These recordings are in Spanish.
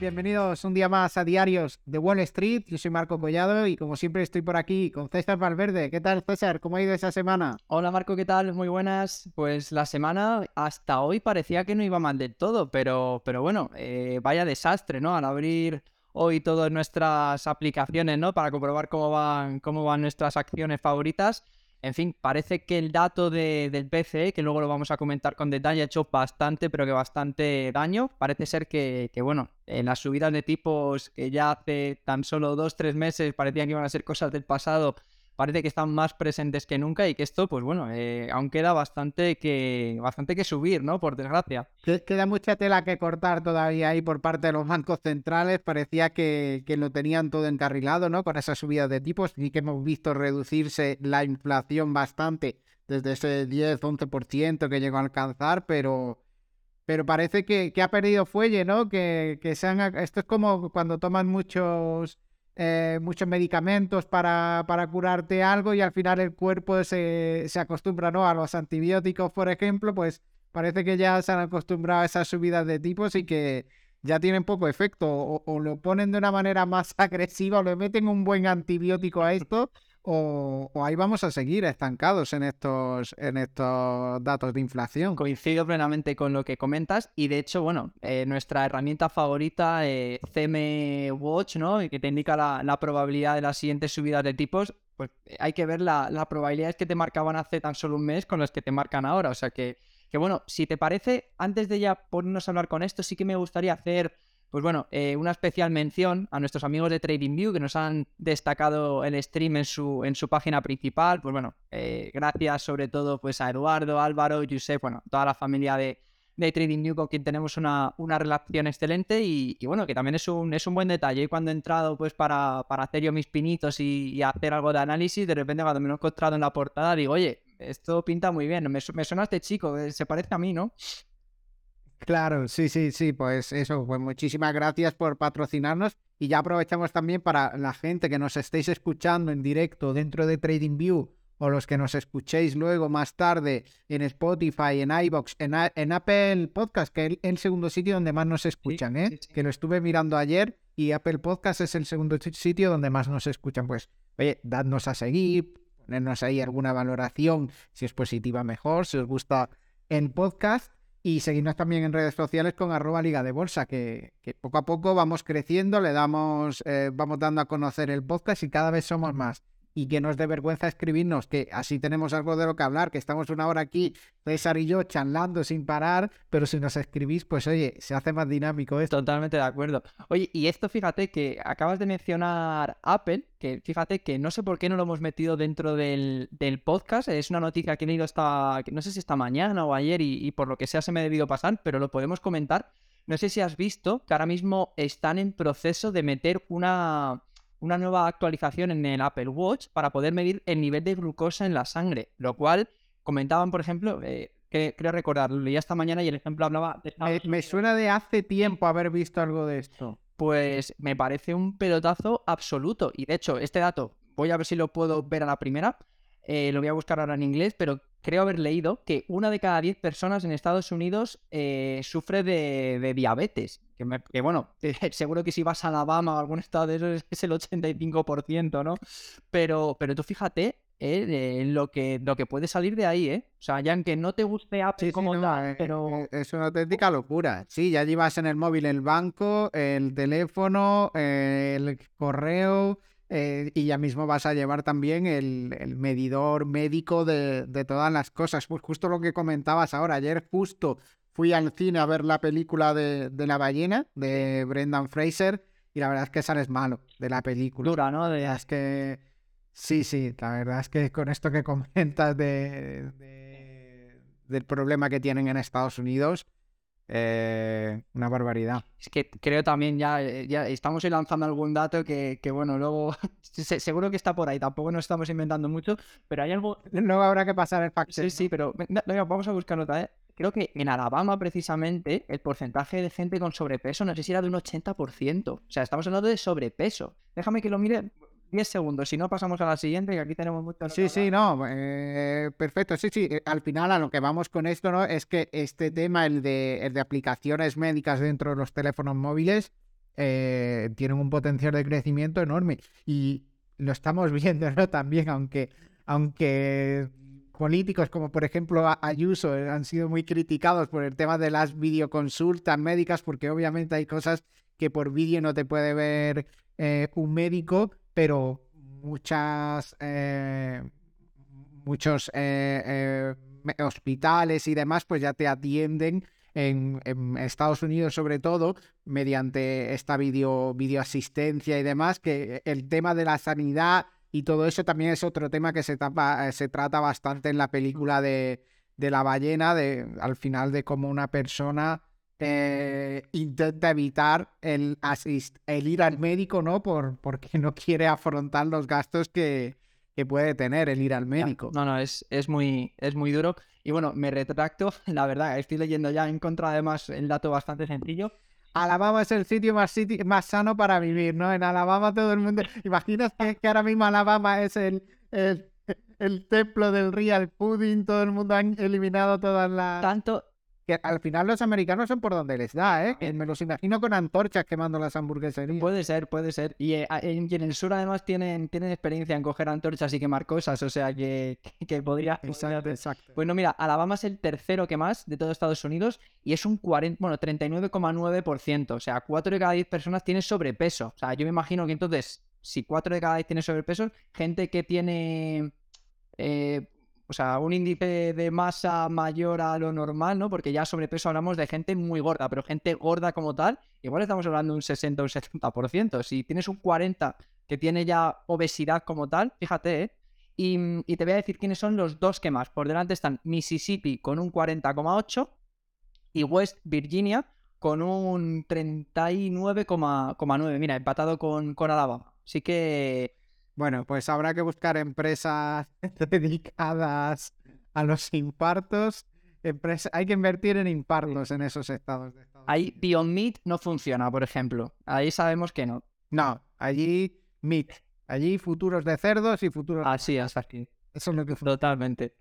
bienvenidos un día más a Diarios de Wall Street. Yo soy Marco Collado y como siempre estoy por aquí con César Valverde. ¿Qué tal César? ¿Cómo ha ido esa semana? Hola Marco, ¿qué tal? Muy buenas. Pues la semana hasta hoy parecía que no iba mal del todo, pero, pero bueno, eh, vaya desastre, ¿no? Al abrir hoy todas nuestras aplicaciones, ¿no? Para comprobar cómo van, cómo van nuestras acciones favoritas en fin, parece que el dato del PCE, que luego lo vamos a comentar con detalle, ha hecho bastante, pero que bastante daño. Parece ser que, que bueno, en las subidas de tipos que ya hace tan solo dos, tres meses parecían que iban a ser cosas del pasado, parece que están más presentes que nunca y que esto, pues bueno, eh, aún queda bastante que, bastante que subir, ¿no? Por desgracia. Queda mucha tela que cortar todavía ahí por parte de los bancos centrales. Parecía que, que lo tenían todo encarrilado, ¿no? Con esas subidas de tipos y que hemos visto reducirse la inflación bastante desde ese 10-11% que llegó a alcanzar, pero... Pero parece que, que ha perdido fuelle, ¿no? Que, que sean... Esto es como cuando toman muchos eh, muchos medicamentos para, para, curarte algo y al final el cuerpo se, se, acostumbra ¿no? a los antibióticos, por ejemplo, pues parece que ya se han acostumbrado a esas subidas de tipos y que ya tienen poco efecto o, o lo ponen de una manera más agresiva o le meten un buen antibiótico a esto o, ahí vamos a seguir estancados en estos, en estos datos de inflación. Coincido plenamente con lo que comentas y de hecho, bueno, eh, nuestra herramienta favorita, eh, CM Watch, ¿no? Que te indica la, probabilidad de las siguientes subidas de tipos, pues eh, hay que ver las la probabilidades que te marcaban hace tan solo un mes con las que te marcan ahora. O sea que, que bueno, si te parece, antes de ya ponernos a hablar con esto, sí que me gustaría hacer pues bueno, eh, una especial mención a nuestros amigos de TradingView que nos han destacado el stream en su, en su página principal. Pues bueno, eh, gracias sobre todo pues a Eduardo, Álvaro, Josep, bueno, toda la familia de, de TradingView con quien tenemos una, una relación excelente y, bueno, que también es un, es un buen detalle. Y cuando he entrado pues para, para hacer yo mis pinitos y, hacer algo de análisis, de repente cuando me lo he encontrado en la portada digo, oye, esto pinta muy bien, me, me suena este chico, eh, se parece a mí, ¿no? Claro, sí, sí, sí, pues eso, pues muchísimas gracias por patrocinarnos y ya aprovechamos también para la gente que nos estéis escuchando en directo dentro de TradingView o los que nos escuchéis luego más tarde en Spotify, en iBox, en, en Apple Podcast, que es el segundo sitio donde más nos escuchan, ¿eh? Que lo estuve mirando ayer y Apple Podcast es el segundo sitio donde más nos escuchan. Pues, oye, dadnos a seguir, ponernos ahí alguna valoración, si es positiva mejor, si os gusta el podcast y seguirnos también en redes sociales con arroba liga de bolsa, que, poco a poco vamos creciendo, le damos, eh, vamos dando a conocer el podcast y cada vez somos más y que nos dé vergüenza escribirnos, que así tenemos algo de lo que hablar, que estamos una hora aquí, César y yo, charlando sin parar, pero si nos escribís, pues oye, se hace más dinámico esto. Totalmente de acuerdo. Oye, y esto fíjate que acabas de mencionar Apple, que fíjate que no sé por qué no lo hemos metido dentro del, podcast, es una noticia que he leído hasta, no sé si esta mañana o ayer y por lo que sea se me ha debido pasar, pero lo podemos comentar. No sé si has visto que ahora mismo están en proceso de meter una una nueva actualización en el Apple Watch para poder medir el nivel de glucosa en la sangre, lo cual comentaban, por ejemplo, eh, que creo recordar, lo leí esta mañana y el ejemplo hablaba de... me suena de hace tiempo haber visto algo de esto. Pues me parece un pelotazo absoluto. Y de hecho, este dato, voy a ver si lo puedo ver a la primera. Eh, lo voy a buscar ahora en inglés, pero creo haber leído que una de cada diez personas en Estados Unidos eh, sufre de, diabetes. Que, bueno, seguro que si vas a Alabama o algún estado de esos es el 85%, ¿no? Pero, pero tú fíjate eh, lo, que, lo que puede salir de ahí, ¿eh? O sea, ya aunque no te guste Apple como tal, pero... Es una auténtica locura. Sí, ya llevas en el móvil el banco, el teléfono, el correo eh, y ya mismo vas a llevar también el, medidor médico de, todas las cosas. Pues justo lo que comentabas ahora, ayer justo fui al cine a ver la película de, la ballena de Brendan Fraser y la verdad es que sales malo de la película. Dura, ¿no? Es que sí, sí, la verdad es que con esto que comentas de, del problema que tienen en Estados Unidos, eh, una barbaridad. Es que creo también ya, eh, ya estamos lanzando algún dato que, bueno, luego seguro que está por ahí, tampoco nos estamos inventando mucho, pero hay algo... No habrá que pasar el fact Sí, sí, pero vamos a buscar otra vez. Creo que en Alabama precisamente el porcentaje de gente con sobrepeso no sé si era de un 80%. O sea, estamos hablando de sobrepeso. Déjame que lo mire 10 segundos, si no pasamos a la siguiente, que aquí tenemos mucho. Sí, sí, no, eh, perfecto. Sí, sí, eh, al final a lo que vamos con esto, ¿no? Es que este tema, el de, el de aplicaciones médicas dentro de los teléfonos móviles, eh, tienen un potencial de crecimiento enorme. Y lo estamos viendo, ¿no? También, aunque, aunque políticos como por ejemplo Ayuso eh, han sido muy criticados por el tema de las videoconsultas médicas, porque obviamente hay cosas que por vídeo no te puede ver eh, un médico, pero muchas muchos hospitales y demás pues ya te atienden en, Estados Unidos sobre todo, mediante esta video, videoasistencia y demás, que el tema de la sanidad y todo eso también es otro tema que se, se trata bastante en la película de, de la ballena, de, al final de cómo una persona eh, intenta evitar el, el ir al médico, ¿no? Por, porque no quiere afrontar los gastos que, que puede tener el ir al médico. No, no, es, es, muy, es muy duro. Y bueno, me retracto, la verdad, estoy leyendo ya en contra además el dato bastante sencillo. Alabama es el sitio más, más sano para vivir, ¿no? En Alabama todo el mundo... Imaginas que, que ahora mismo Alabama es el, el, el, templo del real pudding, todo el mundo ha eliminado todas las... Tanto, que al final los americanos son por donde les da, ¿eh? Me los imagino con antorchas quemando las hamburgueserías. Puede ser, puede ser. Y eh, en, el sur además tienen, tienen experiencia en coger antorchas y quemar cosas, o sea que, que podría... Exacto, exacto. Bueno, mira, Alabama es el tercero que más de todo Estados Unidos y es un 40, bueno, 39,9%. O sea, 4 de cada 10 personas tienen sobrepeso. O sea, yo me imagino que entonces, si 4 de cada 10 tienen sobrepeso, gente que tiene... Eh, o sea, un índice de masa mayor a lo normal, ¿no? Porque ya sobrepeso hablamos de gente muy gorda, pero gente gorda como tal, igual estamos hablando de un 60 o un 70%. Si tienes un 40 que tiene ya obesidad como tal, fíjate, ¿eh? Y, te voy a decir quiénes son los dos que más. Por delante están Mississippi con un 40,8 y West Virginia con un 39,9. Mira, empatado con, con Alabama. Así que bueno, pues habrá que buscar empresas dedicadas a los impartos. Hay que invertir en impartos en esos estados. De Ahí Beyond Meat no funciona, por ejemplo. Ahí sabemos que no. No, allí Meat. Allí futuros de cerdos y futuros... Así, así. Eso es lo que Totalmente.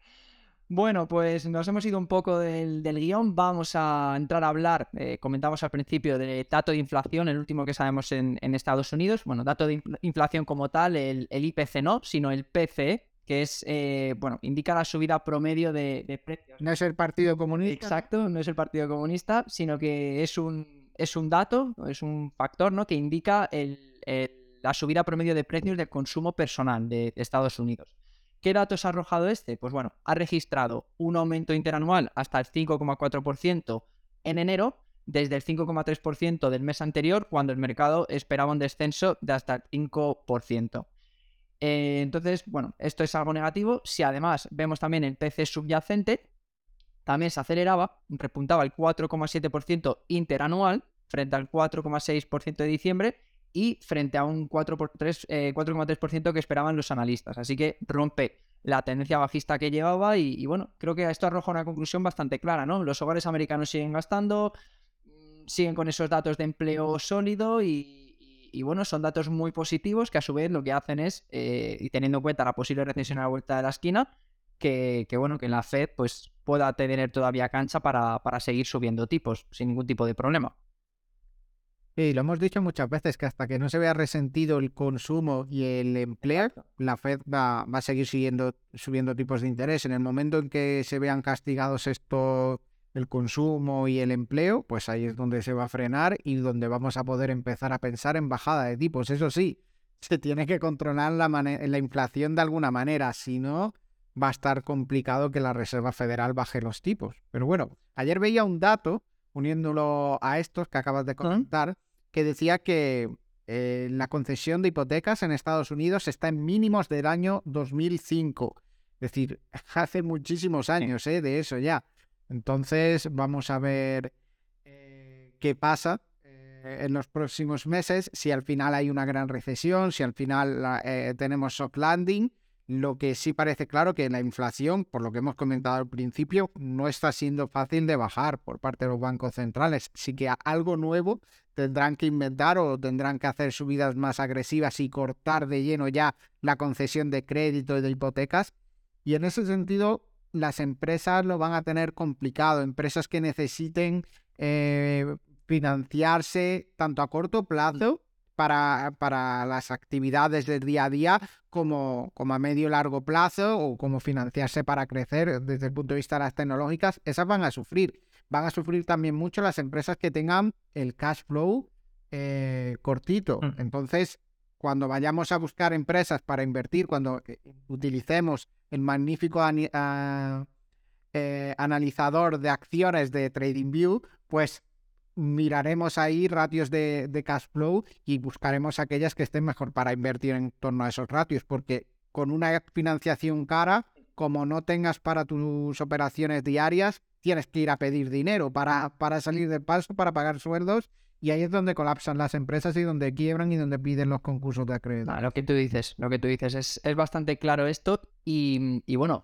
Bueno, pues nos hemos ido un poco del, guion. Vamos a entrar a hablar, eh, comentamos al principio, del dato de inflación, el último que sabemos en, Estados Unidos. Bueno, dato de inflación como tal, el, IPC no, sino el PCE, que es, eh, bueno, indica la subida promedio de, precios. No es el Partido Comunista. Exacto, no es el Partido Comunista, sino que es un, es un dato, es un factor, ¿no? Que indica la subida promedio de precios del consumo personal de Estados Unidos. ¿Qué datos ha arrojado este? Pues bueno, ha registrado un aumento interanual hasta el 5,4% en enero, desde el 5,3% del mes anterior, cuando el mercado esperaba un descenso de hasta el 5%. Eh, entonces, bueno, esto es algo negativo. Si además vemos también el PC subyacente, también se aceleraba, repuntaba el 4,7% interanual frente al 4,6% de diciembre y frente a un 4,3% eh, que esperaban los analistas. Así que rompe la tendencia bajista que llevaba y, bueno, creo que esto arroja una conclusión bastante clara, ¿no? Los hogares americanos siguen gastando, mm, siguen con esos datos de empleo sólido y, bueno, son datos muy positivos que a su vez lo que hacen es, eh, y teniendo en cuenta la posible recesión a la vuelta de la esquina, que, bueno, que la Fed pues pueda tener todavía cancha para, para seguir subiendo tipos sin ningún tipo de problema. Sí, lo hemos dicho muchas veces que hasta que no se vea resentido el consumo y el empleo, la Fed va, va a seguir siguiendo, subiendo tipos de interés. En el momento en que se vean castigados esto, el consumo y el empleo, pues ahí es donde se va a frenar y donde vamos a poder empezar a pensar en bajada de tipos. Eso sí, se tiene que controlar la, la inflación de alguna manera, si no, va a estar complicado que la Reserva Federal baje los tipos. Pero bueno, ayer veía un dato uniéndolo a estos que acabas de comentar, que decía que eh, la concesión de hipotecas en Estados Unidos está en mínimos del año 2005. Es decir, hace muchísimos años eh, de eso ya. Entonces, vamos a ver eh, qué pasa en los próximos meses, si al final hay una gran recesión, si al final tenemos soft landing lo que sí parece claro que la inflación, por lo que hemos comentado al principio, no está siendo fácil de bajar por parte de los bancos centrales. Así que algo nuevo tendrán que inventar o tendrán que hacer subidas más agresivas y cortar de lleno ya la concesión de crédito y de hipotecas. Y en ese sentido, las empresas lo van a tener complicado. Empresas que necesiten eh, financiarse tanto a corto plazo para, para las actividades del día a día como, como a medio y largo plazo o como financiarse para crecer desde el punto de vista de las tecnológicas, esas van a sufrir. Van a sufrir también mucho las empresas que tengan el cash flow eh, cortito. Mm. Entonces, cuando vayamos a buscar empresas para invertir, cuando eh, utilicemos el magnífico ah, eh, analizador de acciones de TradingView, pues miraremos ahí ratios de, de cash flow y buscaremos aquellas que estén mejor para invertir en torno a esos ratios, porque con una financiación cara, como no tengas para tus operaciones diarias, tienes que ir a pedir dinero para, para salir del paso, para pagar sueldos, y ahí es donde colapsan las empresas y donde quiebran y donde piden los concursos de acreedor. Ah, lo que tú dices, lo que tú dices, es, es bastante claro esto y, y bueno,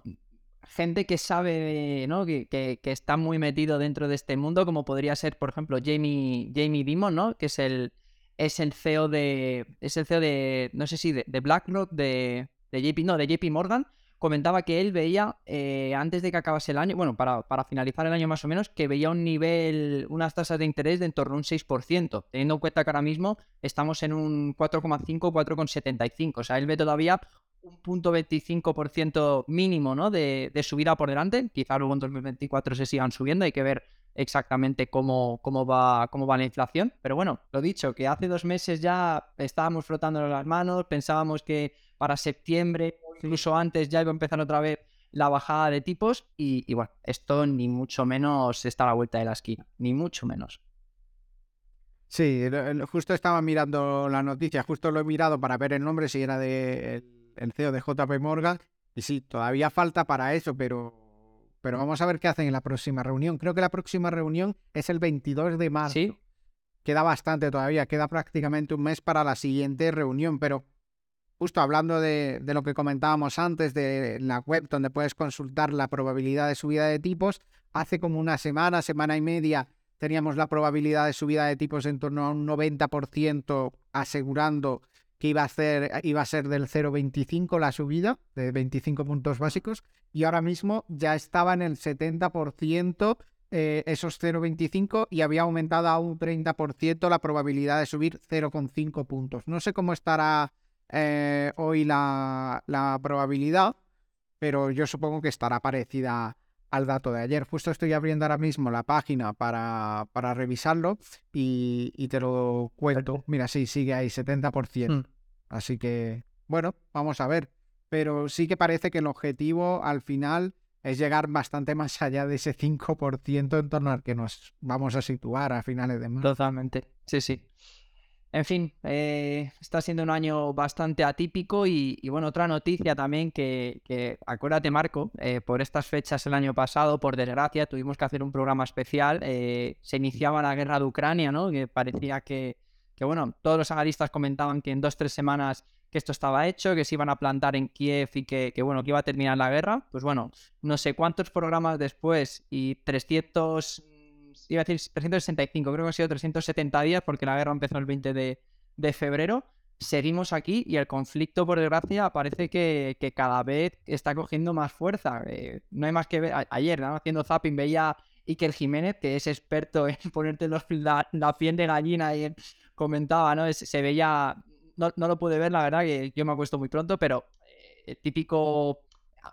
gente que sabe, ¿no? Que, que- está muy metido dentro de este mundo, como podría ser, por ejemplo, Jamie, Jamie Dimon, ¿no? Que es el, es el CEO de, es el CEO de, no sé si de, de BlackRock, de, de JP, no, de JP Morgan, comentaba que él veía, eh, antes de que acabase el año, bueno, para, para finalizar el año más o menos, que veía un nivel, unas tasas de interés de en torno a un 6%, teniendo en cuenta que ahora mismo estamos en un 4,5, 4,75. O sea, él ve todavía un punto 25% mínimo, ¿no? De, de subida por delante. Quizá luego en 2024 se sigan subiendo. Hay que ver exactamente cómo, cómo, va, cómo va la inflación. Pero bueno, lo dicho, que hace dos meses ya estábamos frotándonos las manos, pensábamos que para septiembre incluso antes ya iba a empezar otra vez la bajada de tipos y, y bueno, esto ni mucho menos está a la vuelta de la esquina, ni mucho menos. Sí, justo estaba mirando la noticia, justo lo he mirado para ver el nombre, si era de el, CEO de JP Morgan. Y sí, todavía falta para eso, pero, pero vamos a ver qué hacen en la próxima reunión. Creo que la próxima reunión es el 22 de marzo. Sí, Queda bastante todavía, queda prácticamente un mes para la siguiente reunión, pero justo hablando de, de lo que comentábamos antes, de la web donde puedes consultar la probabilidad de subida de tipos, hace como una semana, semana y media, teníamos la probabilidad de subida de tipos en torno a un 90%, asegurando que iba a, hacer, iba a ser del 0,25 la subida, de 25 puntos básicos, y ahora mismo ya estaba en el 70% eh, esos 0,25 y había aumentado a un 30% la probabilidad de subir 0,5 puntos. No sé cómo estará eh, hoy la, la probabilidad, pero yo supongo que estará parecida al dato de ayer. Justo estoy abriendo ahora mismo la página para, para revisarlo y, y te lo cuento. Mira, sí, sigue ahí 70%. Mm. Así que, bueno, vamos a ver. Pero sí que parece que el objetivo al final es llegar bastante más allá de ese 5% en torno al que nos vamos a situar a finales de marzo. Totalmente, sí, sí. En fin, eh, está siendo un año bastante atípico y, y, bueno, otra noticia también que, que acuérdate Marco, eh, por estas fechas el año pasado, por desgracia, tuvimos que hacer un programa especial, eh, se iniciaba la guerra de Ucrania, ¿no? Que parecía que, que, bueno, todos los analistas comentaban que en dos, tres semanas que esto estaba hecho, que se iban a plantar en Kiev y que, que, bueno, que iba a terminar la guerra. Pues bueno, no sé cuántos programas después y 300 iba a decir 365, creo que han sido 370 días porque la guerra empezó el 20 de, de febrero. Seguimos aquí y el conflicto, por desgracia, parece que, que cada vez está cogiendo más fuerza. Eh, no hay más que ver. Ayer, ¿no? haciendo zapping, veía Iker Jiménez, que es experto en ponerte los, la, piel de gallina y comentaba, ¿no? Se veía. No, no, lo pude ver, la verdad, que yo me acuesto muy pronto, pero eh, típico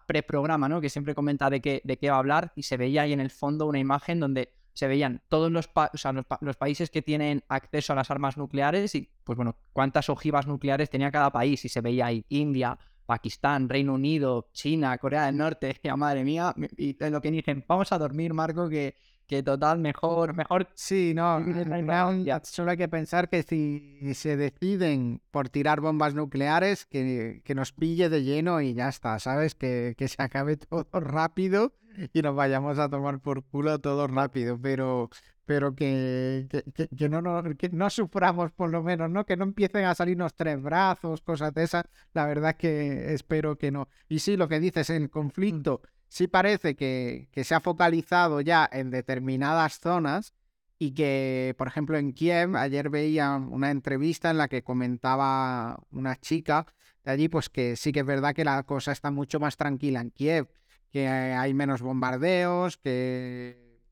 preprograma, ¿no? Que siempre comenta de qué, de qué va a hablar y se veía ahí en el fondo una imagen donde se veían todos los, pa o sea, los, pa los, países que tienen acceso a las armas nucleares y, pues bueno, cuántas ojivas nucleares tenía cada país. Y se veía ahí India, Pakistán, Reino Unido, China, Corea del Norte. Ya, madre mía, y lo que dicen, vamos a dormir, Marco, que, que total, mejor, mejor. Sí, no, no, solo hay que pensar que si se deciden por tirar bombas nucleares, que, que nos pille de lleno y ya está, ¿sabes? Que, que se acabe todo rápido y nos vayamos a tomar por culo todo rápido, pero, pero que, que, que, no, no, que no suframos por lo menos, ¿no? Que no empiecen a salirnos tres brazos, cosas de esas. La verdad es que espero que no. Y sí, lo que dices, el conflicto sí parece que, que se ha focalizado ya en determinadas zonas y que, por ejemplo, en Kiev, ayer veía una entrevista en la que comentaba una chica de allí, pues que sí que es verdad que la cosa está mucho más tranquila en Kiev que hay menos bombardeos, que,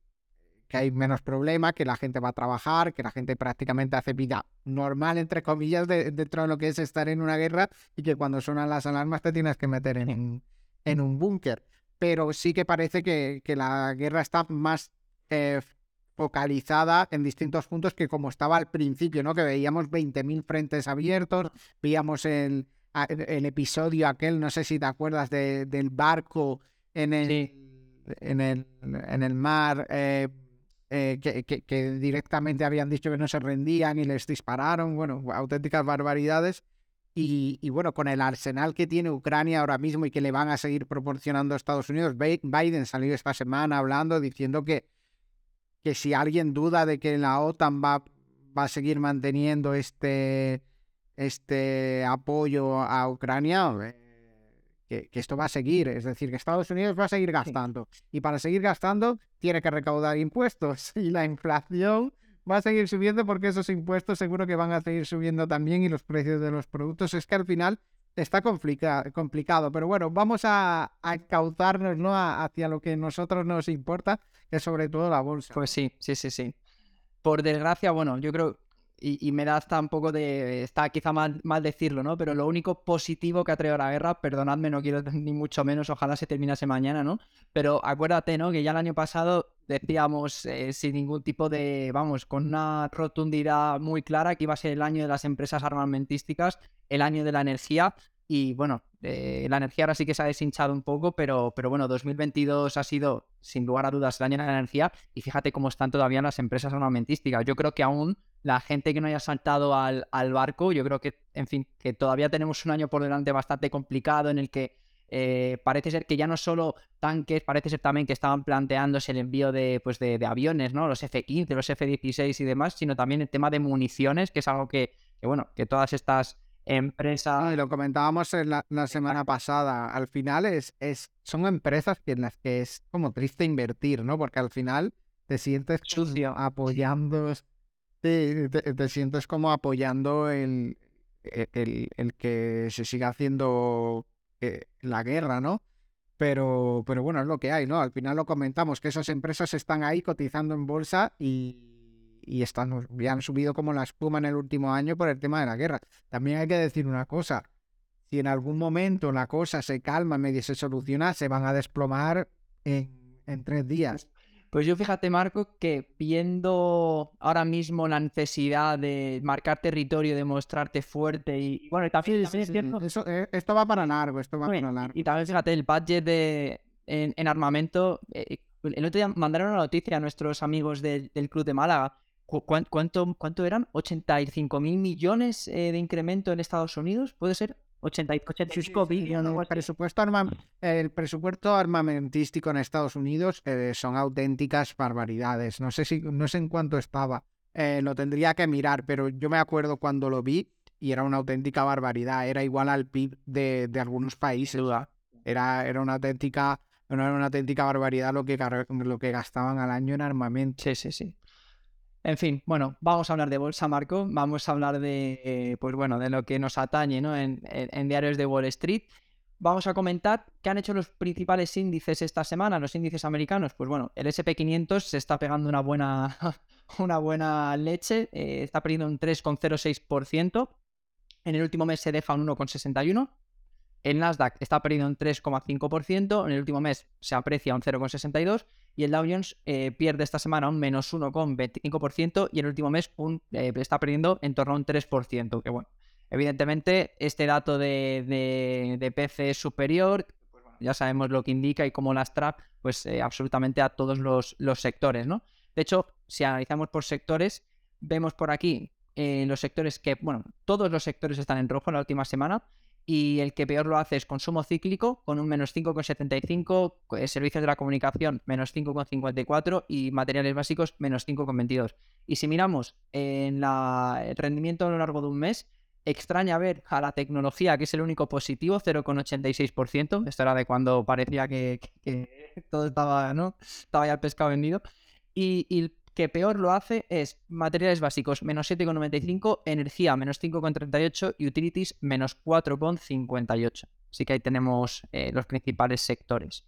que hay menos problema, que la gente va a trabajar, que la gente prácticamente hace vida normal, entre comillas, dentro de lo que es estar en una guerra y que cuando suenan las alarmas te tienes que meter en, en un búnker. Pero sí que parece que, que la guerra está más eh, focalizada en distintos puntos que como estaba al principio, ¿no? Que veíamos 20.000 frentes abiertos, veíamos el, el, episodio aquel, no sé si te acuerdas, de, del barco en el, en el, en el mar, eh, eh, que, que, directamente habían dicho que no se rendían y les dispararon, bueno, auténticas barbaridades. Y, y, bueno, con el arsenal que tiene Ucrania ahora mismo y que le van a seguir proporcionando a Estados Unidos, Biden salió esta semana hablando, diciendo que que si alguien duda de que la OTAN va, va a seguir manteniendo este, este apoyo a Ucrania, que, esto va a seguir. Es decir, que Estados Unidos va a seguir gastando. Y para seguir gastando, tiene que recaudar impuestos. Y la inflación va a seguir subiendo porque esos impuestos seguro que van a seguir subiendo también y los precios de los productos. Es que al final está complicado, pero bueno, vamos a, a cautarnos ¿no? hacia lo que a nosotros nos importa, que es sobre todo la bolsa. Pues sí, sí, sí, sí. Por desgracia, bueno, yo creo, y, me da hasta un poco de, está quizá mal, mal, decirlo, ¿no? Pero lo único positivo que ha traído la guerra, perdonadme, no quiero ni mucho menos, ojalá se terminase mañana, ¿no? Pero acuérdate, ¿no? Que ya el año pasado decíamos eh, sin ningún tipo de, vamos, con una rotundidad muy clara que iba a ser el año de las empresas armamentísticas, el año de la energía. Y bueno, eh, la energía ahora sí que se ha deshinchado un poco, pero, pero bueno, 2022 ha sido, sin lugar a dudas, el año de la energía. Y fíjate cómo están todavía las empresas armamentísticas. Yo creo que aún la gente que no haya saltado al, al barco, yo creo que, en fin, que todavía tenemos un año por delante bastante complicado en el que eh, parece ser que ya no solo tanques, parece ser también que estaban planteándose el envío de, pues de, aviones, ¿no? Los F-15, los F-16 y demás, sino también el tema de municiones, que es algo que, bueno, que todas estas empresas... y lo comentábamos en la, semana pasada, al final es, es, son empresas en las que es como triste invertir, ¿no? Porque al final te sientes sucio apoyando, te, te, sientes como apoyando el, e, el, el que se siga haciendo eh, la guerra, ¿no? Pero, pero bueno, es lo que hay, ¿no? Al final lo comentamos, que esas empresas están ahí cotizando en bolsa y, y están, ya han subido como la espuma en el último año por el tema de la guerra. También hay que decir una cosa, si en algún momento la cosa se calma, medio se soluciona, se van a desplomar en, en tres días. Pues yo fíjate, Marco, que viendo ahora mismo la necesidad de marcar territorio, de mostrarte fuerte y, bueno, también, es cierto. Eh, esto va para largo, esto va para largo. Y, también fíjate, el budget de, en, armamento, eh, el otro día mandaron una noticia a nuestros amigos del, Club de Málaga. Cuánto, ¿Cuánto eran? ¿85 mil millones eh, de incremento en Estados Unidos? ¿Puede ser? 85 billones. El presupuesto, el presupuesto armamentístico en Estados Unidos eh, son auténticas barbaridades. No sé si no sé en cuánto estaba. Eh, lo tendría que mirar, pero yo me acuerdo cuando lo vi y era una auténtica barbaridad. Era igual al PIB de, de algunos países. Era, era una auténtica, era una auténtica barbaridad lo que, lo que gastaban al año en armamento. Sí, sí, sí. En fin, bueno, vamos a hablar de bolsa, Marco. Vamos a hablar de, eh, pues bueno, de lo que nos atañe ¿no? en, diarios de Wall Street. Vamos a comentar qué han hecho los principales índices esta semana, los índices americanos. Pues bueno, el SP500 se está pegando una buena, una buena leche, eh, está perdiendo un 3,06%. En el último mes se deja un 1,61%. El Nasdaq está perdiendo un 3,5%. En el último mes se aprecia un 0,62% y el Dow Jones eh, pierde esta semana un menos 1,25% y el último mes eh, está perdiendo en torno a un 3%, que bueno, evidentemente este dato de, de, PC es superior, pues ya sabemos lo que indica y cómo las trap, pues eh, absolutamente a todos los, los, sectores, ¿no? De hecho, si analizamos por sectores, vemos por aquí los sectores que, bueno, todos los sectores están en rojo en la última semana, y el que peor lo hace es consumo cíclico con un menos 5,75, eh, servicios de la comunicación menos 5,54 y materiales básicos menos 5,22. Y si miramos en el rendimiento a lo largo de un mes, extraña ver a la tecnología, que es el único positivo, 0,86%. Esto era de cuando parecía que, todo estaba, ¿no? Estaba ya el pescado vendido. Y, y que peor lo hace es materiales básicos menos 7,95, energía menos 5,38 y utilities menos 4,58. Así que ahí tenemos eh, los principales sectores.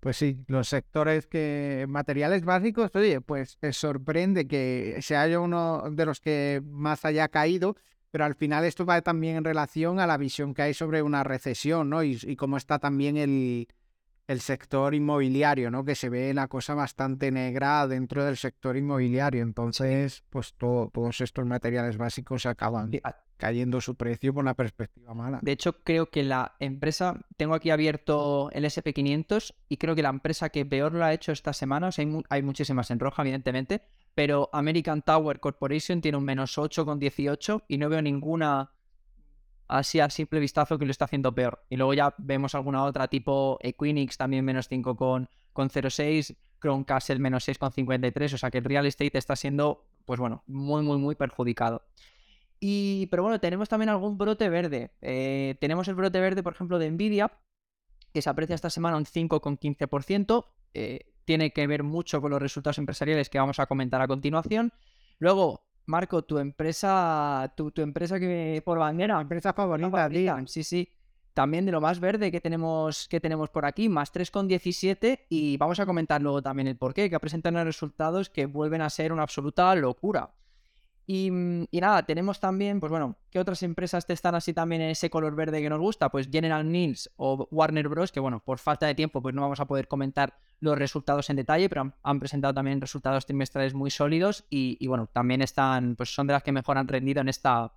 Pues sí, los sectores que materiales básicos, oye, pues te sorprende que sea uno de los que más haya caído, pero al final esto va también en relación a la visión que hay sobre una recesión, ¿no? Y cómo está también el, el sector inmobiliario, ¿no? Que se ve la cosa bastante negra dentro del sector inmobiliario. Entonces, pues todos estos materiales básicos acaban cayendo su precio por una perspectiva mala. De hecho, creo que la empresa, tengo aquí abierto el SP500 y creo que la empresa que peor lo ha hecho esta semana, o sea, hay, hay muchísimas en roja, evidentemente, pero American Tower Corporation tiene un menos 8,18 y no veo ninguna así a simple vistazo que lo está haciendo peor. Y luego ya vemos alguna otra tipo Equinix también menos 5 con, con 0,6, Chromecastle menos 6,53, o sea que el real estate está siendo, pues bueno, muy, muy, muy perjudicado. Y, pero bueno, tenemos también algún brote verde. Eh, tenemos el brote verde, por ejemplo, de Nvidia, que se aprecia esta semana un 5,15%. Eh, tiene que ver mucho con los resultados empresariales que vamos a comentar a continuación. Luego, Marco, tu empresa, tu, tu empresa que por bandera. Empresa favorita, Sí, sí. También de lo más verde que tenemos, que tenemos por aquí, más 3,17 y vamos a comentar luego también el porqué, que presentan resultados que vuelven a ser una absoluta locura. Mm, y, nada, tenemos también, pues bueno, ¿qué otras empresas te están así también en ese color verde que nos gusta? Pues General Mills o Warner Bros., que bueno, por falta de tiempo, pues no vamos a poder comentar los resultados en detalle, pero han, presentado también resultados trimestrales muy sólidos y, bueno, también están, pues son de las que mejor han rendido en esta,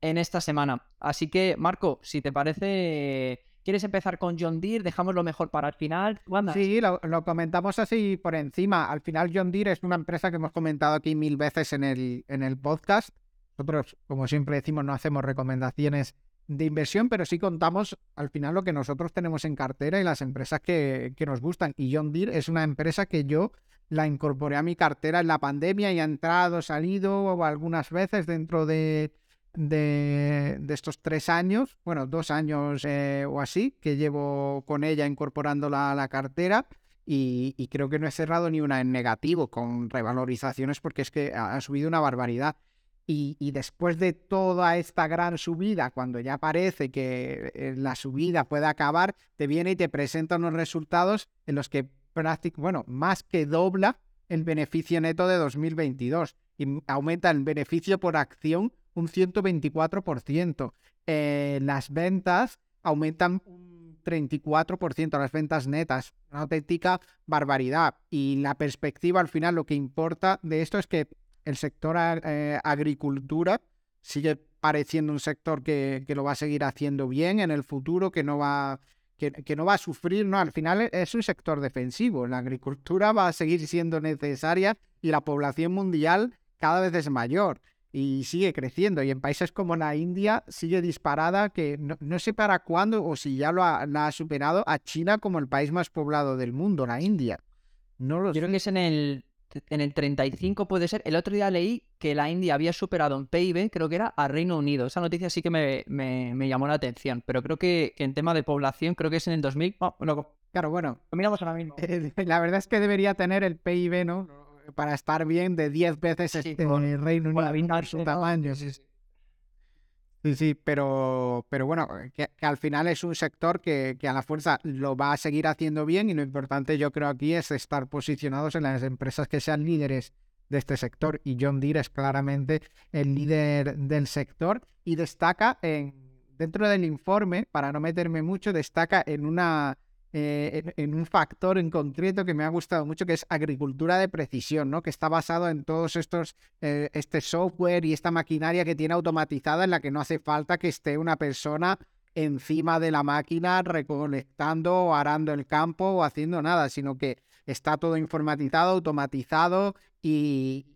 en esta semana. Así que, Marco, si te parece, ¿Quieres empezar con John Deere? Dejamos lo mejor para el final. Sí, lo, comentamos así por encima. Al final, John Deere es una empresa que hemos comentado aquí mil veces en el, en el podcast. Nosotros, como siempre decimos, no hacemos recomendaciones de inversión, pero sí contamos al final lo que nosotros tenemos en cartera y las empresas que, que nos gustan. Y John Deere es una empresa que yo la incorporé a mi cartera en la pandemia y ha entrado, salido algunas veces dentro de, de, estos tres años, bueno, dos años eh, o así, que llevo con ella incorporándola a la cartera. Y, creo que no he cerrado ni una en negativo con revalorizaciones porque es que ha, subido una barbaridad. Y, después de toda esta gran subida, cuando ya parece que eh, la subida puede acabar, te viene y te presenta unos resultados en los que prácticamente, bueno, más que dobla el beneficio neto de 2022 y aumenta el beneficio por acción un 124%. Eh, las ventas aumentan un 34%, las ventas netas, una auténtica barbaridad. Y la perspectiva al final, lo que importa de esto es que el sector eh, agricultura sigue pareciendo un sector que, que, lo va a seguir haciendo bien en el futuro, que no va... Que, que, no va a sufrir, no, al final es un sector defensivo. La agricultura va a seguir siendo necesaria y la población mundial cada vez es mayor y sigue creciendo. Y en países como la India sigue disparada, que no, sé para cuándo o si ya lo ha, ha, superado a China como el país más poblado del mundo, la India. No lo Yo creo que es en el, en el 35, puede ser. El otro día leí que la India había superado en PIB, creo que era a Reino Unido. Esa noticia sí que me, me, llamó la atención, pero creo que, en tema de población, creo que es en el 2000. claro, bueno. Lo miramos ahora mismo. la verdad es que debería tener el PIB, ¿no? Para estar bien de 10 veces este, el Reino Unido su tamaño. Sí, sí. sí, pero, pero bueno, que, al final es un sector que, que, a la fuerza lo va a seguir haciendo bien y lo importante yo creo aquí es estar posicionados en las empresas que sean líderes de este sector y John Deere es claramente el líder del sector y destaca en, dentro del informe, para no meterme mucho, destaca en una eh, en, un factor en concreto que me ha gustado mucho, que es agricultura de precisión, ¿no? Que está basado en todos estos, eh, este software y esta maquinaria que tiene automatizada en la que no hace falta que esté una persona encima de la máquina recolectando o arando el campo o haciendo nada, sino que está todo informatizado, automatizado y,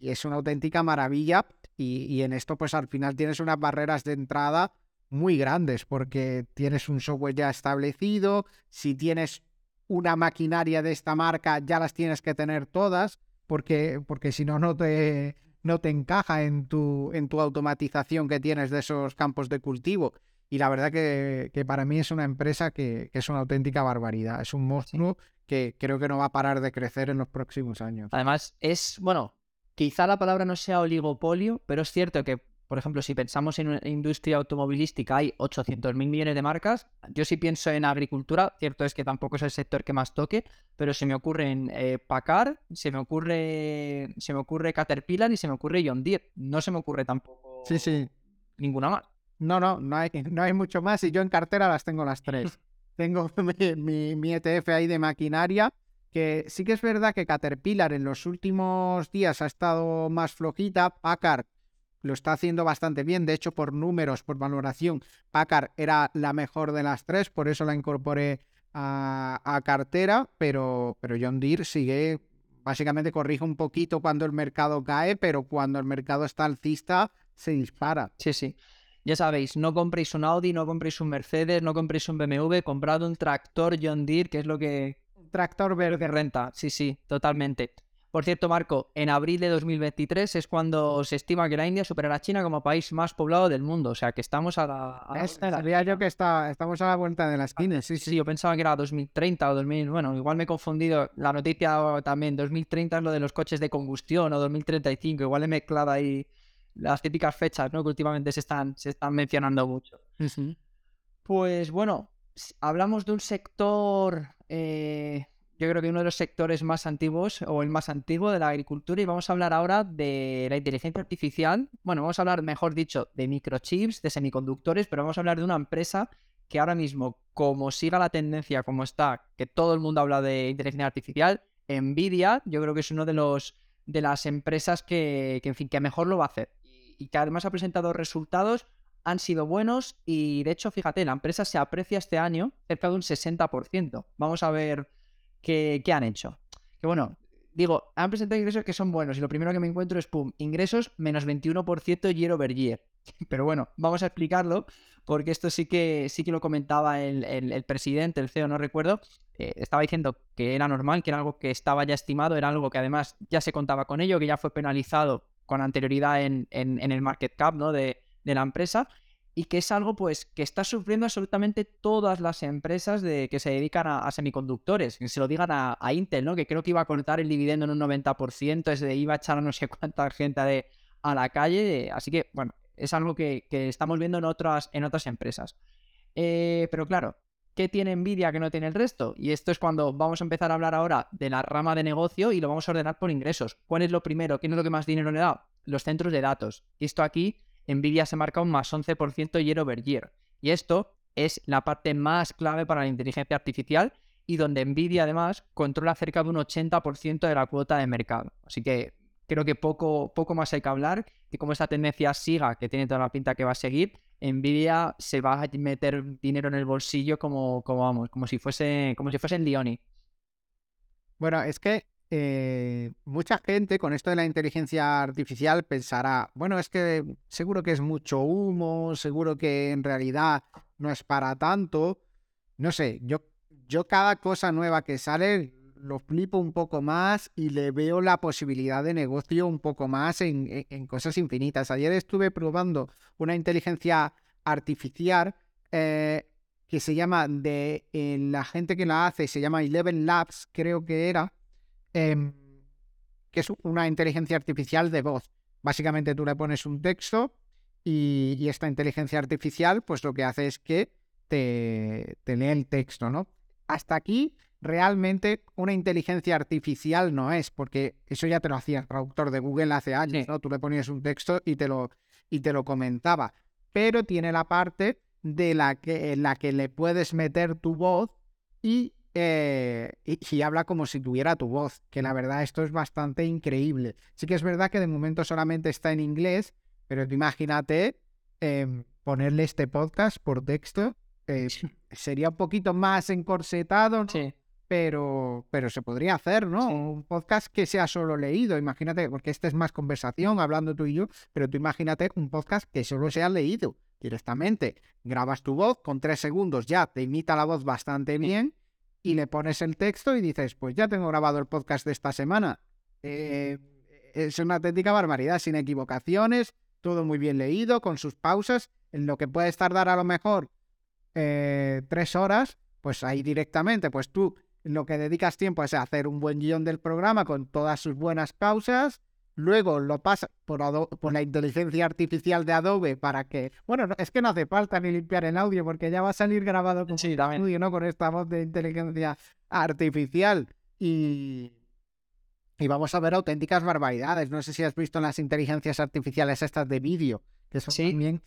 es una auténtica maravilla. Y, y en esto, pues al final tienes unas barreras de entrada muy grandes porque tienes un software ya establecido, si tienes una maquinaria de esta marca ya las tienes que tener todas porque, porque si no, no te, no te encaja en tu, en tu automatización que tienes de esos campos de cultivo. Y la verdad que, que para mí es una empresa que, que, es una auténtica barbaridad, es un monstruo que creo que no va a parar de crecer en los próximos años. Además, es, bueno, quizá la palabra no sea oligopolio, pero es cierto que por ejemplo, si pensamos en una industria automovilística, hay 800.000 millones de marcas. Yo sí pienso en agricultura, cierto es que tampoco es el sector que más toque, pero se me ocurre en eh, Packard, se me ocurre, se me ocurre Caterpillar y se me ocurre John Deere. No se me ocurre tampoco Sí, sí. ninguna más. No, no, no hay, no hay mucho más y yo en cartera las tengo las tres. tengo mi, mi, mi ETF ahí de maquinaria, que sí que es verdad que Caterpillar en los últimos días ha estado más flojita, Packard lo está haciendo bastante bien, de hecho por números, por valoración, Packard era la mejor de las tres, por eso la incorporé a, a cartera, pero, pero John Deere sigue, básicamente corrige un poquito cuando el mercado cae, pero cuando el mercado está alcista se dispara. Sí, sí. Ya sabéis, no compréis un Audi, no compréis un Mercedes, no compréis un BMW, comprad un tractor John Deere, que es lo que, Un tractor que verde. renta. Sí, sí, totalmente. Por cierto, Marco, en abril de 2023 es cuando se estima que la India superará a China como país más poblado del mundo. O sea, que estamos a la... a la Es- vuelta de la sabía yo que está, estamos a la vuelta de la esquina, sí, Sí, sí. yo pensaba que era 2030 o 2000. Bueno, igual me he confundido. La noticia también, 2030 es lo de los coches de combustión o 2035. Igual he mezclado ahí las típicas fechas, ¿no? Que últimamente se están, se están mencionando mucho. Pues bueno, hablamos de un sector, eh, yo creo que uno de los sectores más antiguos o el más antiguo de la agricultura y vamos a hablar ahora de la inteligencia artificial. Bueno, vamos a hablar, mejor dicho, de microchips, de semiconductores, pero vamos a hablar de una empresa que ahora mismo, como siga la tendencia como está, que todo el mundo habla de inteligencia artificial, Nvidia, yo creo que es uno de los de las empresas que, que, mejor lo va a hacer y que además ha presentado resultados han sido buenos y de hecho, fíjate, la empresa se aprecia este año cerca de un 60%. Vamos a ver qué, qué han hecho. Que bueno, digo, han presentado ingresos que son buenos y lo primero que me encuentro es, pum, ingresos menos 21% year over year. Pero bueno, vamos a explicarlo porque esto sí que, sí que lo comentaba el, el- el presidente, el CEO, no recuerdo, eh, estaba diciendo que era normal, que era algo que estaba ya estimado, era algo que además ya se contaba con ello, que ya fue penalizado con anterioridad en, en- en el market cap ¿no? de, de la empresa y que es algo pues que está sufriendo absolutamente todas las empresas de, que se dedican a, semiconductores, que se lo digan a, Intel, ¿no? que creo que iba a cortar el dividendo en un 90%, es de, iba a echar a no sé cuánta gente de, a la calle, así que bueno, es algo que, que estamos viendo en otras, en otras empresas. Eh, pero claro, ¿qué tiene Nvidia que no tiene el resto? Y esto es cuando vamos a empezar a hablar ahora de la rama de negocio y lo vamos a ordenar por ingresos. ¿Cuál es lo primero? ¿Quién es lo que más dinero le da? Los centros de datos. Esto aquí, Nvidia se marca un más 11% year over year. Y esto es la parte más clave para la inteligencia artificial y donde Nvidia además controla cerca de un 80% de la cuota de mercado. Así que creo que poco, poco más hay que hablar y como esta tendencia siga, que tiene toda la pinta que va a seguir, Nvidia se va a meter dinero en el bolsillo como, como vamos, como si fuese, como si fuese en Lioni. Bueno, es que eh, mucha gente con esto de la inteligencia artificial pensará, bueno, es que seguro que es mucho humo, seguro que en realidad no es para tanto. No sé, yo, yo cada cosa nueva que sale lo flipo un poco más y le veo la posibilidad de negocio un poco más en, en- cosas infinitas. Ayer estuve probando una inteligencia artificial eh, que se llama, de eh, la gente que la hace, se llama Eleven Labs, creo que era, em, que es una inteligencia artificial de voz. Básicamente tú le pones un texto y, y esta inteligencia artificial, pues lo que hace es que te, te lee el texto, ¿no? Hasta aquí, realmente, una inteligencia artificial no es, porque eso ya te lo hacía el traductor de Google hace años, Sí. ¿no? Tú le ponías un texto y te lo, y te lo comentaba. Pero tiene la parte de la que, en la que le puedes meter tu voz y, eh, y, y habla como si tuviera tu voz, que la verdad esto es bastante increíble. Sí que es verdad que de momento solamente está en inglés, pero tú imagínate em, ponerle este podcast por texto, eh, sería un poquito más encorsetado, ¿no? Sí. pero, pero se podría hacer, ¿no? Sí. Un podcast que sea solo leído, imagínate, porque este es más conversación, hablando tú y yo, pero tú imagínate un podcast que solo sea leído directamente. Grabas tu voz, con tres segundos ya te imita la voz bastante bien y le pones el texto y dices, pues ya tengo grabado el podcast de esta semana. Eh, es una auténtica barbaridad, sin equivocaciones, todo muy bien leído, con sus pausas, en lo que puedes tardar a lo mejor eh, tres horas, pues ahí directamente, pues tú lo que dedicas tiempo es a hacer un buen guion del programa con todas sus buenas pausas, luego lo pasa por, por la inteligencia artificial de Adobe para que, bueno, es que no hace falta ni limpiar el audio porque ya va a salir grabado con sí, audio, ¿no? Con esta voz de inteligencia artificial y, y vamos a ver auténticas barbaridades. No sé si has visto las inteligencias artificiales estas de vídeo, que son también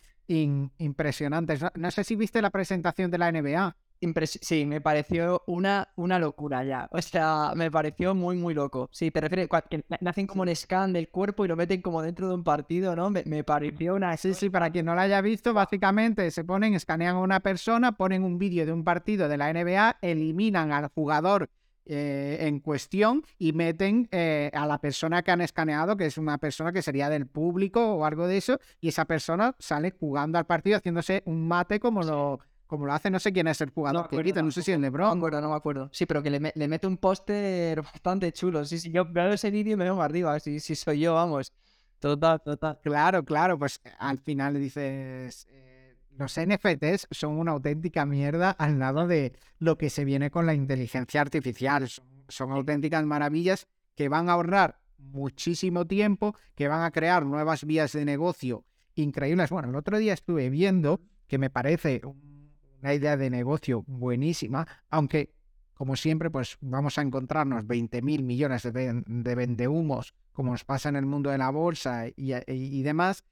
impresionantes. No, sé si viste la presentación de la NBA. Sí, me pareció una, una locura ya. O sea, me pareció muy, muy loco. Sí, te refieres que hacen como un scan del cuerpo y lo meten como dentro de un partido, ¿no? Me, me pareció una. Sí, sí, para quien no lo haya visto, básicamente se ponen, escanean a una persona, ponen un vídeo de un partido de la NBA, eliminan al jugador eh, en cuestión y meten eh, a la persona que han escaneado, que es una persona que sería del público o algo de eso, y esa persona sale jugando al partido haciéndose un mate como lo como lo hace, no sé quién es el jugador no, no sé si es Lebron. No me acuerdo, no me acuerdo. Sí, pero que le, mete un póster bastante chulo. Sí, sí, yo veo ese vídeo y me veo arriba, si, si soy yo, vamos. Total, total. Claro, claro, pues al final dices, los NFTs son una auténtica mierda al lado de lo que se viene con la inteligencia artificial. Son, auténticas maravillas que van a ahorrar muchísimo tiempo, que van a crear nuevas vías de negocio increíbles. Bueno, el otro día estuve viendo que me parece una idea de negocio buenísima, aunque como siempre, pues vamos a encontrarnos 20 mil millones de, de vendehumos, como nos pasa en el mundo de la bolsa y demás,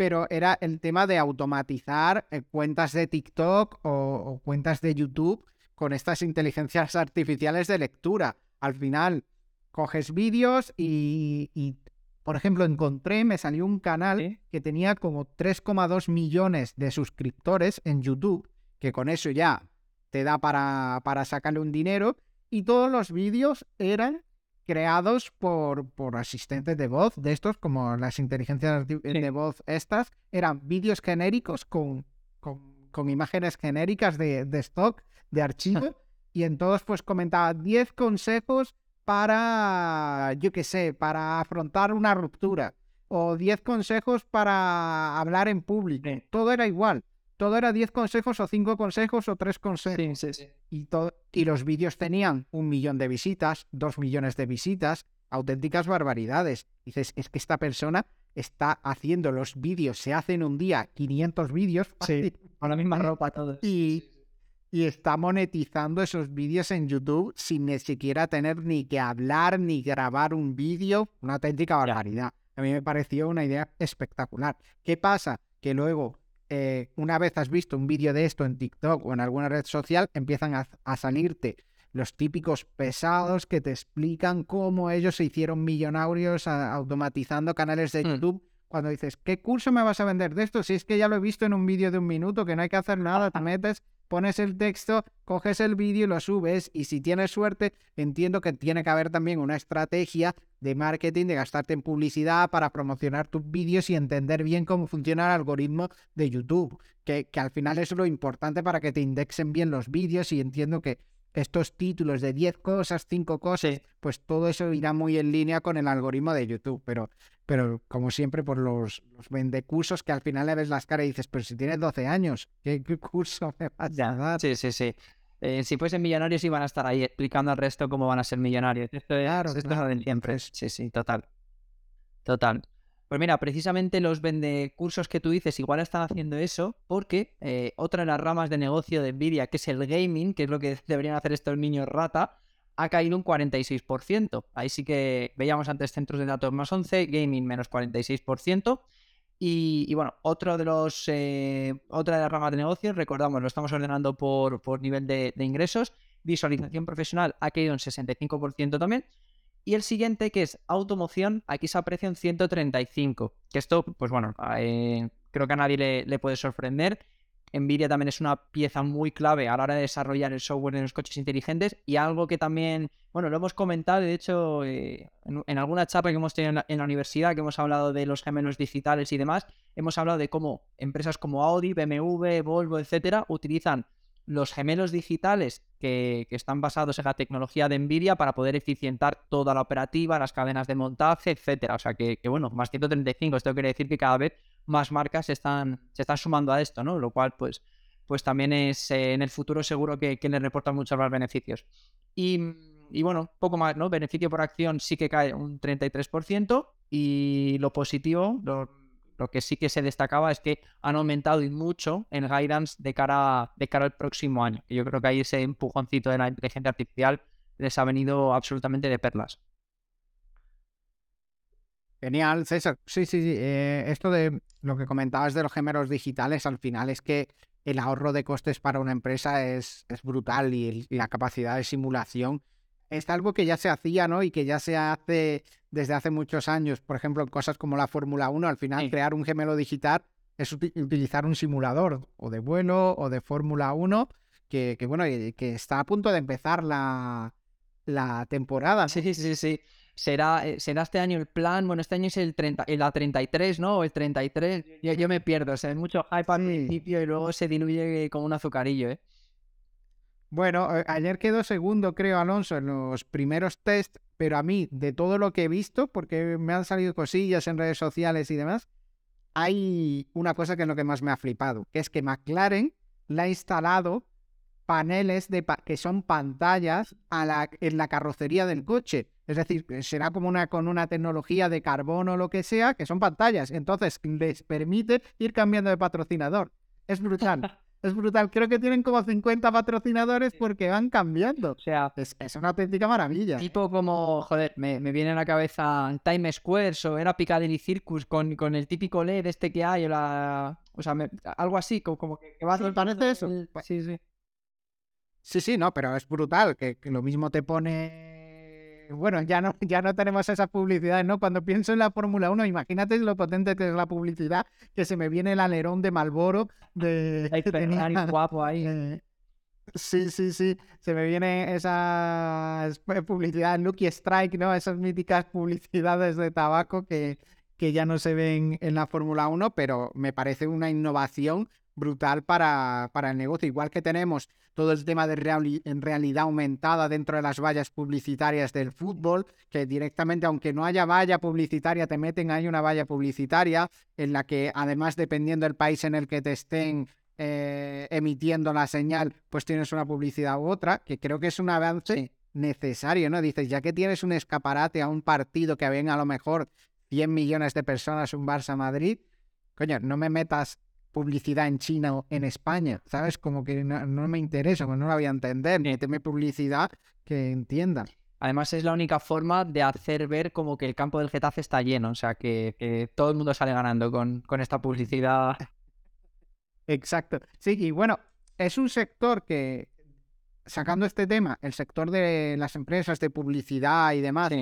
pero era el tema de automatizar eh, cuentas de TikTok o, cuentas de YouTube con estas inteligencias artificiales de lectura. Al final, coges vídeos y, por ejemplo, encontré, me salió un canal que tenía como 3,2 millones de suscriptores en YouTube, que con eso ya te da para, para sacarle un dinero, y todos los vídeos eran creados por, por asistentes de voz, de estos, como las inteligencias de voz estas, eran vídeos genéricos con, con, imágenes genéricas de, de, stock, de archivo, y en todos pues comentaba 10 consejos para, yo qué sé, para afrontar una ruptura, o 10 consejos para hablar en público, todo era igual todo era 10 consejos o 5 consejos o 3 consejos. Y, y los vídeos tenían un millón de visitas, dos millones de visitas, auténticas barbaridades. Dices, es que esta persona está haciendo los vídeos, se hacen un día 500 vídeos. Sí, con la misma ropa todos. Y, y está monetizando esos vídeos en YouTube sin ni siquiera tener ni que hablar ni grabar un vídeo. Una auténtica barbaridad. A mí me pareció una idea espectacular. ¿Qué pasa? Que luego eh, una vez has visto un vídeo de esto en TikTok o en alguna red social, empiezan a, salirte los típicos pesados que te explican cómo ellos se hicieron millonarios automatizando canales de mm. Cuando dices, ¿qué curso me vas a vender de esto? Si es que ya lo he visto en un vídeo de un minuto, que no hay que hacer nada, te metes, pones el texto, coges el vídeo y lo subes y si tienes suerte, entiendo que tiene que haber también una estrategia de marketing, de gastarte en publicidad para promocionar tus vídeos y entender bien cómo funciona el algoritmo de YouTube, que, que al final es lo importante para que te indexen bien los vídeos y entiendo que estos títulos de 10 cosas, 5 cosas, pues todo eso irá muy en línea con el algoritmo de YouTube, pero, pero como siempre por los, los vendecursos que al final le ves las caras y dices, pero si tienes 12 años, ¿qué, curso me vas a dar? Sí, sí, sí. Eh, si fuesen millonarios iban a estar ahí explicando al resto cómo van a ser millonarios. Esto es, claro, esto es de siempre. Sí, sí, total. Total. Pues mira, precisamente los vendecursos que tú dices igual están haciendo eso porque eh, otra de las ramas de negocio de Nvidia, que es el gaming, que es lo que deberían hacer estos niños rata, ha caído un 46%. Ahí sí que veíamos antes centros de datos más 11, gaming menos 46%. Y, bueno, otro de los, eh, otra de las ramas de negocio, recordamos, lo estamos ordenando por, por nivel de, de ingresos. Visualización profesional ha caído un 65% también. Y el siguiente, que es automoción, aquí se aprecia un 135. Que esto, pues bueno, eh, creo que a nadie le, puede sorprender. Nvidia también es una pieza muy clave a la hora de desarrollar el software en los coches inteligentes y algo que también, bueno, lo hemos comentado, de hecho, eh, en, alguna charla que hemos tenido en la, universidad, que hemos hablado de los gemelos digitales y demás, hemos hablado de cómo empresas como Audi, BMW, Volvo, etcétera, utilizan los gemelos digitales que, están basados en la tecnología de Nvidia para poder eficientar toda la operativa, las cadenas de montaje, etcétera. O sea que, bueno, más 135, esto quiere decir que cada vez más marcas se están, se están sumando a esto, ¿no? Lo cual, pues, pues también es eh, en el futuro seguro que, que les reportan muchos más beneficios. Y, y, bueno, poco más, ¿no? Beneficio por acción sí que cae un 33%. Y lo positivo, lo, que sí que se destacaba es que han aumentado y mucho el guidance de cara, de cara al próximo año. Y yo creo que ahí ese empujoncito de la inteligencia artificial les ha venido absolutamente de perlas. Genial, César. Sí, sí, sí. Eh, esto de lo que comentabas de los gemelos digitales, al final es que el ahorro de costes para una empresa es, es brutal y, la capacidad de simulación es algo que ya se hacía, ¿no? Y que ya se hace desde hace muchos años. Por ejemplo, en cosas como la Fórmula 1, al final crear un gemelo digital es utilizar un simulador o de vuelo o de Fórmula 1 que, que, bueno, que está a punto de empezar la, la temporada. Sí, sí, sí, sí. Será, eh, será este año el plan, bueno, este año es el 30, la 33, ¿no? O el 33. Yo, yo me pierdo, o sea, hay mucho hype al principio y luego se diluye como un azucarillo, ¿eh? Bueno, eh, ayer quedó segundo, creo, Alonso, en los primeros test, pero a mí, de todo lo que he visto, porque me han salido cosillas en redes sociales y demás, hay una cosa que es lo que más me ha flipado, que es que McLaren la ha instalado paneles de que son pantallas a la, en la carrocería del coche. Es decir, será como una con una tecnología de carbono o lo que sea, que son pantallas. Entonces les permite ir cambiando de patrocinador. Es brutal. Es brutal. Creo que tienen como 50 patrocinadores porque van cambiando. O sea, es, una auténtica maravilla. Tipo como, joder, me, viene a la cabeza Time Square o era Piccadilly Circus con, con el típico LED este que hay o la... O sea, algo así, como, como que, va a parece eso? Sí, sí. Sí, sí, no, pero es brutal, que, lo mismo te pone... Bueno, ya no, ya no tenemos esas publicidades, ¿no? Cuando pienso en la Fórmula 1, imagínate lo potente que es la publicidad, que se me viene el alerón de Malboro, de... Hay guapo ahí. Eh, sí, sí, sí. Se me viene esa publicidad Lucky Strike, ¿no? Esas míticas publicidades de tabaco que, que ya no se ven en la Fórmula 1, pero me parece una innovación brutal para, para el negocio. Igual que tenemos todo el tema de en realidad aumentada dentro de las vallas publicitarias del fútbol, que directamente, aunque no haya valla publicitaria, te meten ahí una valla publicitaria en la que además dependiendo del país en el que te estén eh, emitiendo la señal, pues tienes una publicidad u otra, que creo que es un avance necesario, ¿no? Dices, ya que tienes un escaparate a un partido que venga a lo mejor 100 millones de personas, un Barça Madrid, coño, no me metas publicidad en China o en España, ¿sabes? Como que no, me interesa, pues no la voy a entender, ni teme publicidad que entiendan. Además es la única forma de hacer ver como que el campo del Getafe está lleno, o sea, que, todo el mundo sale ganando con, con esta publicidad. Exacto. Sí, y bueno, es un sector que, sacando este tema, el sector de las empresas de publicidad y demás,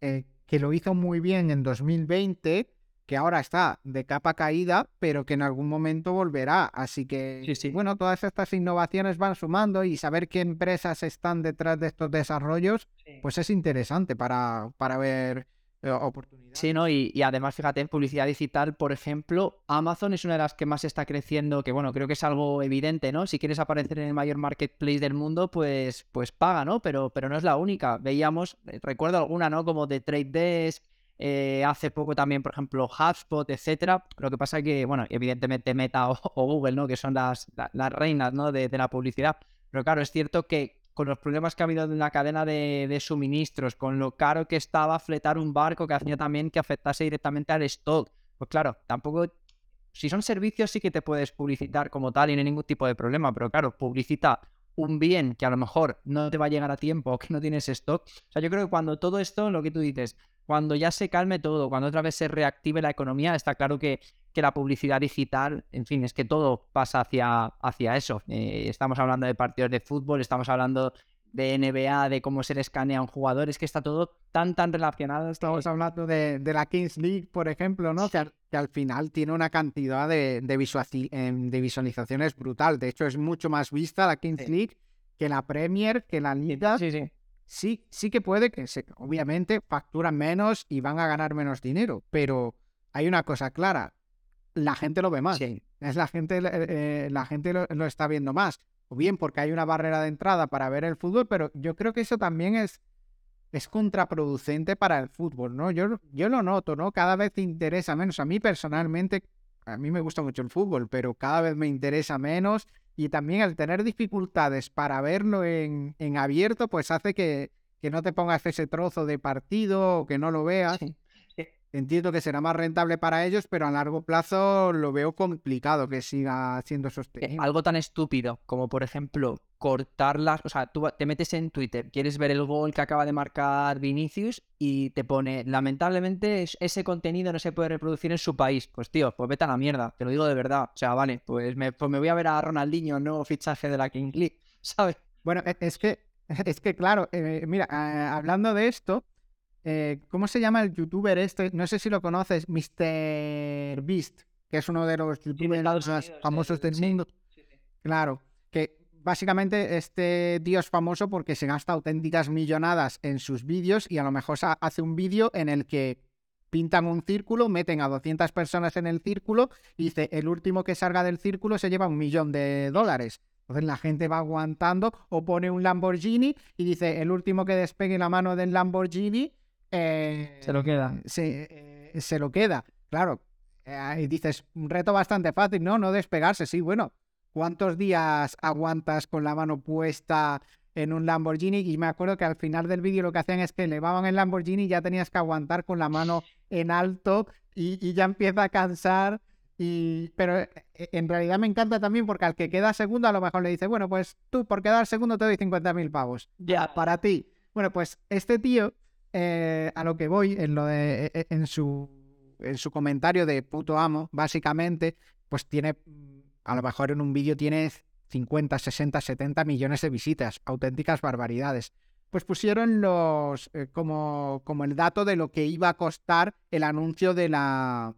eh, que lo hizo muy bien en 2020, que ahora está de capa caída, pero que en algún momento volverá. Así que, bueno, todas estas innovaciones van sumando y saber qué empresas están detrás de estos desarrollos, pues es interesante para, para ver eh, oportunidades. Sí, ¿no? Y, además, fíjate, en publicidad digital, por ejemplo, Amazon es una de las que más está creciendo, que bueno, creo que es algo evidente, ¿no? Si quieres aparecer en el mayor marketplace del mundo, pues, pues paga, ¿no? Pero, pero no es la única. Veíamos, eh, recuerdo alguna, ¿no? Como de Trade Desk eh, hace poco también, por ejemplo, HubSpot, etcétera. Lo que pasa es que, bueno, evidentemente Meta o, Google, ¿no? Que son las, las reinas, ¿no? De, la publicidad. Pero claro, es cierto que con los problemas que ha habido en la cadena de, suministros, con lo caro que estaba fletar un barco que hacía también que afectase directamente al stock. Pues claro, tampoco si son servicios sí que te puedes publicitar como tal y no hay ningún tipo de problema, pero claro, publicita un bien que a lo mejor no te va a llegar a tiempo o que no tienes stock. O sea, yo creo que cuando todo esto, lo que tú dices, cuando ya se calme todo, cuando otra vez se reactive la economía, está claro que, que la publicidad digital, en fin, es que todo pasa hacia, hacia eso. Eh, estamos hablando de partidos de fútbol, estamos hablando de NBA, de cómo se le escanea a un jugador, es que está todo tan, tan relacionado. Estamos hablando de, la Kings League, por ejemplo, ¿no? Que al, final tiene una cantidad de, em, de, visualizaciones brutal. De hecho, es mucho más vista la Kings League que la Premier, que la Liga. Sí, sí sí, sí que puede que se, obviamente facturan menos y van a ganar menos dinero, pero hay una cosa clara, la gente lo ve más. Es la gente, eh, la gente lo, está viendo más. O bien porque hay una barrera de entrada para ver el fútbol, pero yo creo que eso también es, es contraproducente para el fútbol, ¿no? Yo, yo lo noto, ¿no? Cada vez te interesa menos. A mí personalmente, a mí me gusta mucho el fútbol, pero cada vez me interesa menos y también el tener dificultades para verlo en, abierto, pues hace que, no te pongas ese trozo de partido o que no lo veas. Entiendo que será más rentable para ellos, pero a largo plazo lo veo complicado que siga siendo sostenible. Algo tan estúpido como, por ejemplo, cortarlas. O sea, tú te metes en Twitter, quieres ver el gol que acaba de marcar Vinicius y te pone, lamentablemente, ese contenido no se puede reproducir en su país. Pues tío, pues vete a la mierda, te lo digo de verdad. O sea, vale, pues me, pues me voy a ver a Ronaldinho, nuevo fichaje de la King League, ¿sabes? Bueno, e, es que, es que claro, eh, mira, hablando de esto, eh, ¿cómo se llama el youtuber este? No sé si lo conoces, Mr. Beast, que es uno de los youtubers más famosos del mundo. Claro, que básicamente este tío es famoso porque se gasta auténticas millonadas en sus vídeos y a lo mejor hace un vídeo en el que pintan un círculo, meten a 200 personas en el círculo y dice, el último que salga del círculo se lleva un millón de dólares. Entonces la gente va aguantando o pone un Lamborghini y dice, el último que despegue la mano del Lamborghini... Eh, se lo queda. Se, eh, se lo queda, claro. Eh, y dices, un reto bastante fácil, ¿no? No despegarse, sí, bueno. ¿Cuántos días aguantas con la mano puesta en un Lamborghini? Y me acuerdo que al final del vídeo lo que hacían es que elevaban el Lamborghini y ya tenías que aguantar con la mano en alto y, ya empieza a cansar. Y, pero eh, en realidad me encanta también porque al que queda segundo a lo mejor le dice, bueno, pues tú por quedar segundo te doy 50 mil pavos. Ya. Para ti. Bueno, pues este tío, eh, a lo que voy en, lo de, e, e, en, su, en su comentario de puto amo, básicamente, pues tiene a lo mejor en un vídeo tienes 50, 60, 70 millones de visitas, auténticas barbaridades. Pues pusieron los eh, como, como el dato de lo que iba a costar el anuncio de la.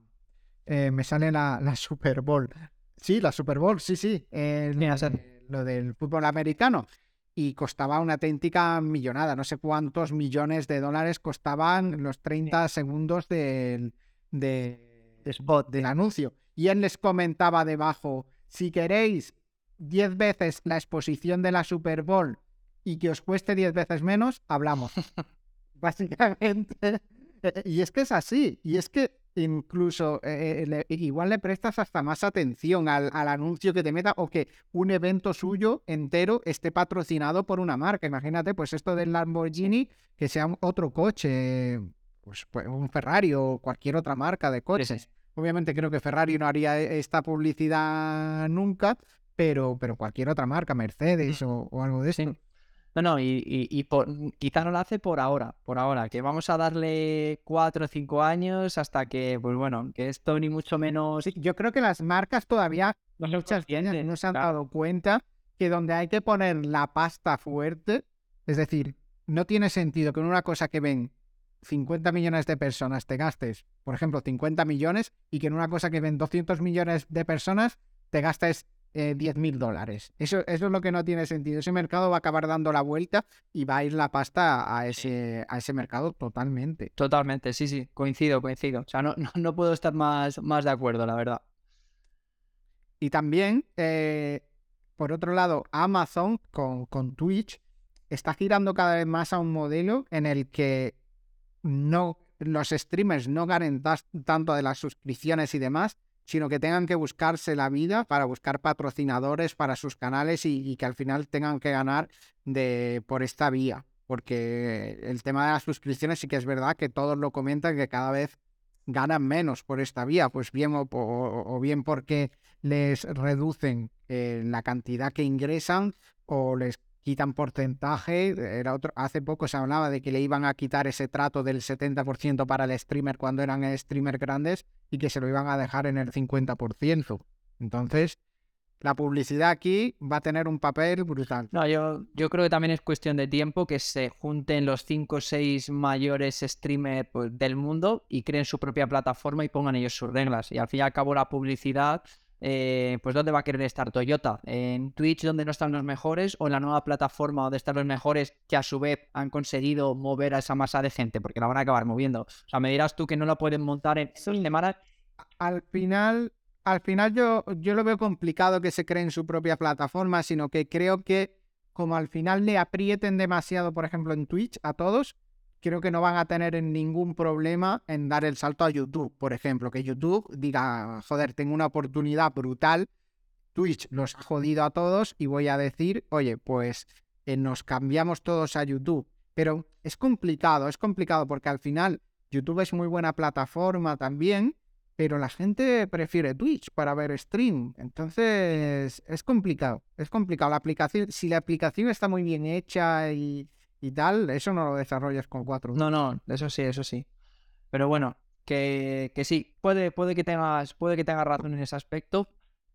Eh, me sale la, Super Bowl. Sí, la Super Bowl, sí, sí. lo del fútbol americano. Y costaba una auténtica millonada. No sé cuántos millones de dólares costaban los 30 segundos del, de, spot del anuncio. Y él les comentaba debajo si queréis 10 veces la exposición de la Super Bowl y que os cueste 10 veces menos, hablamos. Básicamente. Y es que es así. Y es que incluso eh, igual le prestas hasta más atención al, anuncio que te meta o que un evento suyo entero esté patrocinado por una marca. Imagínate, pues esto del Lamborghini, que sea otro coche, pues, pues un Ferrari o cualquier otra marca de coches. Obviamente creo que Ferrari no haría e, esta publicidad nunca, pero, pero cualquier otra marca, Mercedes o, algo de eso. No, no, y, quizá no lo hace por ahora, por ahora, que vamos a darle cuatro o cinco años hasta que, pues bueno, que esto ni mucho menos... yo creo que las marcas todavía, no muchas no se han dado cuenta que donde hay que poner la pasta fuerte, es decir, no tiene sentido que en una cosa que ven 50 millones de personas te gastes, por ejemplo, 50 millones y que en una cosa que ven 200 millones de personas te gastes eh, 10 mil dólares. Eso, eso es lo que no tiene sentido. Ese mercado va a acabar dando la vuelta y va a ir la pasta a ese, a ese mercado totalmente. Totalmente, sí, sí, coincido, coincido. O sea, no, no, puedo estar más, más de acuerdo, la verdad. Y también, eh, por otro lado, Amazon con, con Twitch está girando cada vez más a un modelo en el que no los streamers no ganen tanto de las suscripciones y demás, sino que tengan que buscarse la vida para buscar patrocinadores para sus canales y, que al final tengan que ganar de, por esta vía. Porque el tema de las suscripciones sí que es verdad que todos lo comentan que cada vez ganan menos por esta vía, pues bien o, bien porque les reducen eh, la cantidad que ingresan o les quitan porcentaje. Era otro, hace poco se hablaba de que le iban a quitar ese trato del 70% para el streamer cuando eran streamers grandes y que se lo iban a dejar en el 50%. Entonces, la publicidad aquí va a tener un papel brutal. No, yo, yo creo que también es cuestión de tiempo que se junten los 5 o 6 mayores streamers pues, del mundo y creen su propia plataforma y pongan ellos sus reglas. Y al fin y al cabo la publicidad eh, pues ¿dónde va a querer estar Toyota? ¿En Twitch donde no están los mejores o en la nueva plataforma donde están los mejores que a su vez han conseguido mover a esa masa de gente? Porque la van a acabar moviendo. O sea, me dirás tú que no la pueden montar en semana. Al final, al final yo, yo lo veo complicado que se creen su propia plataforma, sino que creo que como al final le aprieten demasiado, por ejemplo, en Twitch a todos, creo que no van a tener ningún problema en dar el salto a YouTube, por ejemplo, que YouTube diga, joder, tengo una oportunidad brutal, Twitch los ha jodido a todos y voy a decir, oye, pues eh, nos cambiamos todos a YouTube. Pero es complicado, es complicado porque al final YouTube es muy buena plataforma también, pero la gente prefiere Twitch para ver stream. Entonces es complicado, es complicado. La aplicación, si la aplicación está muy bien hecha y, y tal, eso no lo desarrollas con cuatro. No, no, eso sí, eso sí. Pero bueno, que, que sí, puede, puede, que tengas, puede que tengas razón en ese aspecto,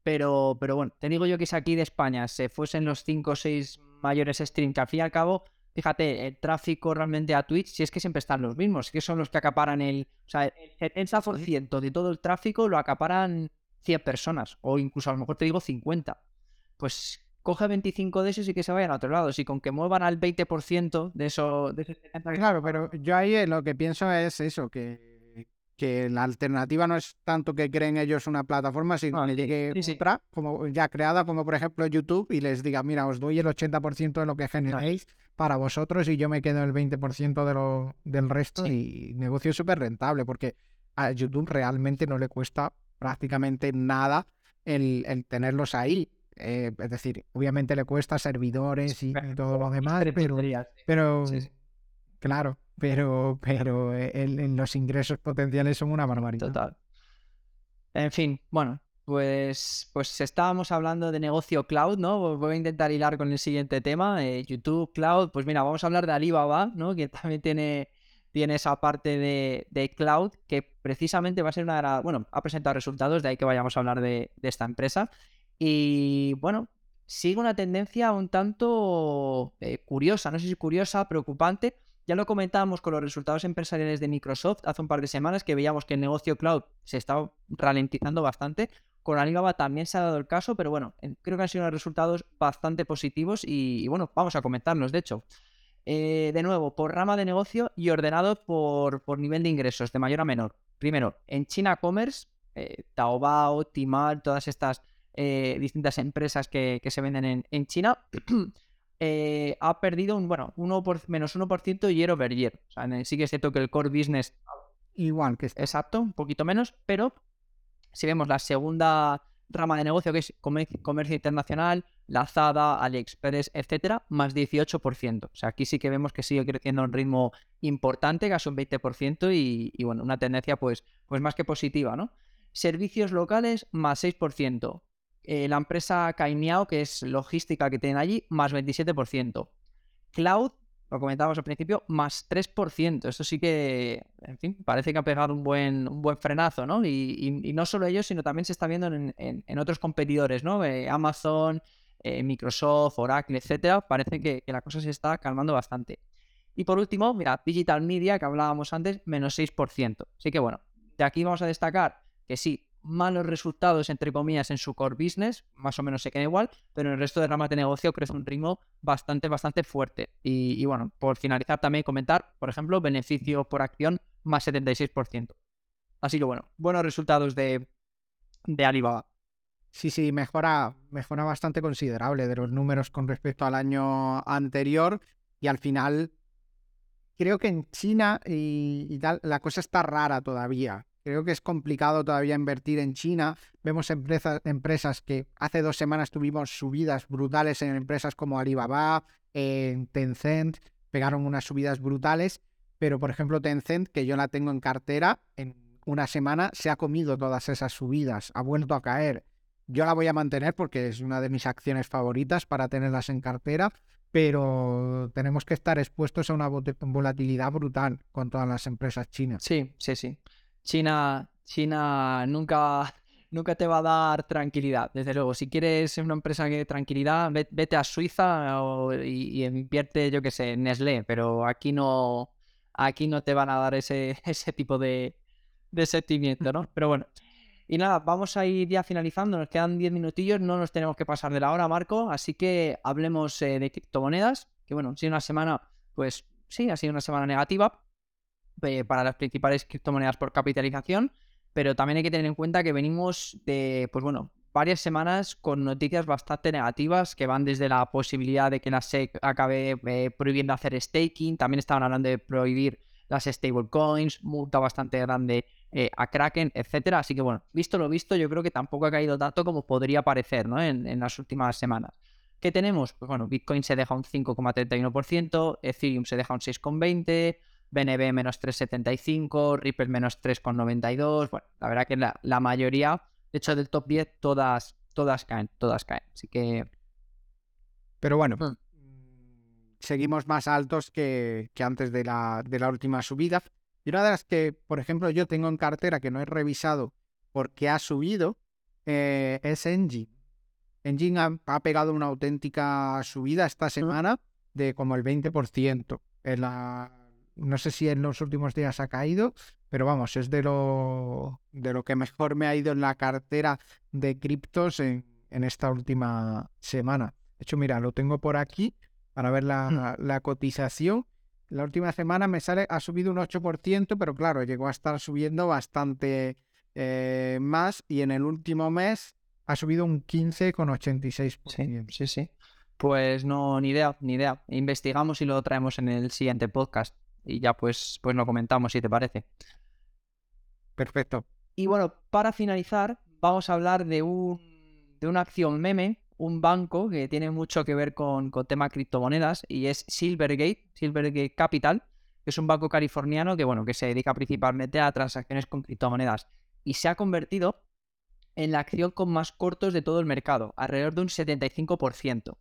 pero, pero bueno, te digo yo que si aquí de España se fuesen los 5 o 6 mayores streams, que al fin y al cabo, fíjate, el tráfico realmente a Twitch, si es que siempre están los mismos, que son los que acaparan el. O sea, el 70% de todo el tráfico lo acaparan 100 personas, o incluso a lo mejor te digo 50. Pues coge 25 de esos y que se vayan a otro lado. Si con que muevan al 20% de eso, de ese 70 Claro, pero yo ahí eh, lo que pienso es eso, que que la alternativa no es tanto que creen ellos una plataforma, sino que llegue otra, como ya creada, como por ejemplo YouTube, y les diga, mira, os doy el 80% de lo que generéis para vosotros y yo me quedo el 20% de lo, del resto y negocio súper rentable, porque a YouTube realmente no le cuesta prácticamente nada el, tenerlos ahí. Eh, es decir, obviamente le cuesta servidores y, todo lo demás, pero, pero claro, pero, pero en, los ingresos potenciales son una barbaridad. Total. En fin, bueno, pues, pues estábamos hablando de negocio cloud, ¿no? Voy a intentar hilar con el siguiente tema, eh, YouTube Cloud. Pues mira, vamos a hablar de Alibaba, ¿no? Que también tiene, tiene esa parte de, de cloud que precisamente va a ser una de las... Bueno, ha presentado resultados, de ahí que vayamos a hablar de, de esta empresa. Y bueno, sigue una tendencia un tanto eh, curiosa, no sé si curiosa, preocupante, ya lo comentábamos con los resultados empresariales de Microsoft hace un par de semanas que veíamos que el negocio cloud se estaba ralentizando bastante. Con Alibaba también se ha dado el caso, pero bueno, creo que han sido unos resultados bastante positivos y, bueno, vamos a comentarlos, de hecho. Eh, de nuevo, por rama de negocio y ordenado por, por, nivel de ingresos, de mayor a menor. Primero, en China Commerce, eh, Taobao, Tmall, todas estas eh, distintas empresas que, se venden en, en China, Eh, ha perdido un, bueno, uno por, menos 1% year over year. O sea, sí que es cierto que el core business... Igual que... Exacto, un poquito menos, pero si vemos la segunda rama de negocio que es comercio internacional, Lazada, AliExpress, etcétera, más 18%. O sea, aquí sí que vemos que sigue creciendo a un ritmo importante, casi un 20%, y, y, bueno, una tendencia pues, pues más que positiva, ¿no? Servicios locales, más 6%. Eh, la empresa Caimiao, que es logística que tienen allí, más 27%. Cloud, lo comentábamos al principio, más 3%. Esto sí que, en fin, parece que ha pegado un buen, un buen frenazo, ¿no? Y, no solo ellos, sino también se está viendo en, otros competidores, ¿no? Eh, Amazon, eh, Microsoft, Oracle, etcétera. Parece que, que la cosa se está calmando bastante. Y por último, mira, Digital Media, que hablábamos antes, menos 6%. Así que bueno, de aquí vamos a destacar que sí, malos resultados, entre comillas, en su core business, más o menos se queda igual, pero en el resto de ramas de negocio crece un ritmo bastante, bastante fuerte. Y, bueno, por finalizar también comentar, por ejemplo, beneficio por acción más 76%. Así que bueno, buenos resultados de, de Alibaba. Sí, sí, mejora, mejora bastante considerable de los números con respecto al año anterior y al final creo que en China y tal la cosa está rara todavía. Creo que es complicado todavía invertir en China. Vemos empresas, empresas que hace dos semanas tuvimos subidas brutales en empresas como Alibaba, en Tencent, pegaron unas subidas brutales, pero por ejemplo Tencent, que yo la tengo en cartera, en una semana se ha comido todas esas subidas, ha vuelto a caer. Yo la voy a mantener porque es una de mis acciones favoritas para tenerlas en cartera, pero tenemos que estar expuestos a una volatilidad brutal con todas las empresas chinas. Sí, sí, sí. China, China nunca, nunca te va a dar tranquilidad. Desde luego, si quieres una empresa que tranquilidad, vete a Suiza y, invierte, yo qué sé, Nestlé, pero aquí no, aquí no te van a dar ese, ese tipo de, de sentimiento, ¿no? Pero bueno. Y nada, vamos a ir ya finalizando, nos quedan 10 minutillos, no nos tenemos que pasar de la hora, Marco, así que hablemos eh, de criptomonedas, que bueno, sido una semana, pues sí, ha sido una semana negativa, eh, para las principales criptomonedas por capitalización, pero también hay que tener en cuenta que venimos de, pues bueno, varias semanas con noticias bastante negativas que van desde la posibilidad de que la SEC acabe eh, prohibiendo hacer staking, también estaban hablando de prohibir las stablecoins, multa bastante grande eh, a Kraken, etcétera. Así que bueno, visto lo visto, yo creo que tampoco ha caído tanto como podría parecer ¿no? en, en las últimas semanas. ¿Qué tenemos? Pues bueno, Bitcoin se deja un 5,31%, Ethereum se deja un 6,20%, BNB menos 3,75, Ripple menos 3,92. Bueno, la verdad que la, la mayoría, de hecho del top 10, todas, todas caen, todas caen. Así que... Pero bueno, Mm. seguimos más altos que, que antes de la, de la última subida. Y una de las que, por ejemplo, yo tengo en cartera que no he revisado porque ha subido eh, es Engine. Engine ha, ha pegado una auténtica subida esta semana de como el 20%. En la, no sé si en los últimos días ha caído, pero vamos, es de lo, de lo que mejor me ha ido en la cartera de criptos en, en esta última semana. De hecho, mira, lo tengo por aquí para ver la, la cotización. La última semana me sale, ha subido un 8%, pero claro, llegó a estar subiendo bastante eh, más y en el último mes ha subido un 15,86%. Sí, sí, sí. Pues no, ni idea, ni idea. Investigamos y lo traemos en el siguiente podcast. Y ya pues, pues lo comentamos, si te parece. Perfecto. Y bueno, para finalizar, vamos a hablar de, un, de una acción meme, un banco que tiene mucho que ver con, con criptomonedas y es Silvergate, Silvergate Capital, que es un banco californiano que, bueno, que se dedica principalmente a transacciones con criptomonedas y se ha convertido en la acción con más cortos de todo el mercado, alrededor de un 75%.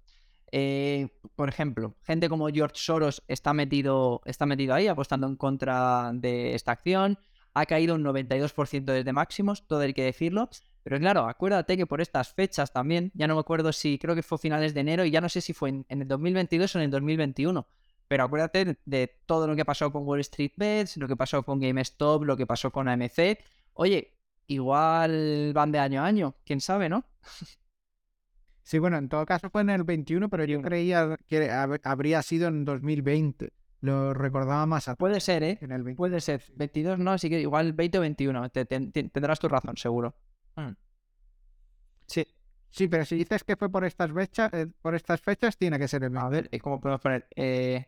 Eh, por ejemplo, gente como George Soros está metido, está metido ahí apostando en contra de esta acción. Ha caído un 92% desde máximos, todo hay que decirlo. Pero claro, acuérdate que por estas fechas también, ya no me acuerdo si creo que fue finales de enero y ya no sé si fue en, el 2022 o en el 2021. Pero acuérdate de, de todo lo que pasó con Wall Street Bets, lo que pasó con GameStop, lo que pasó con AMC. Oye, igual van de año a año, quién sabe, ¿no? Sí, bueno, en todo caso fue en el 21, pero yo creía que hab- habría sido en 2020. Lo recordaba más atrás. Puede ser, ¿eh? En el 20. Puede ser. 22 no, así que igual 20 o 21. Te- te- te- tendrás tu razón, seguro. Mm. Sí. Sí, pero si dices que fue por estas fechas, eh, por estas fechas tiene que ser el A 20, ver, ¿cómo podemos poner? Eh,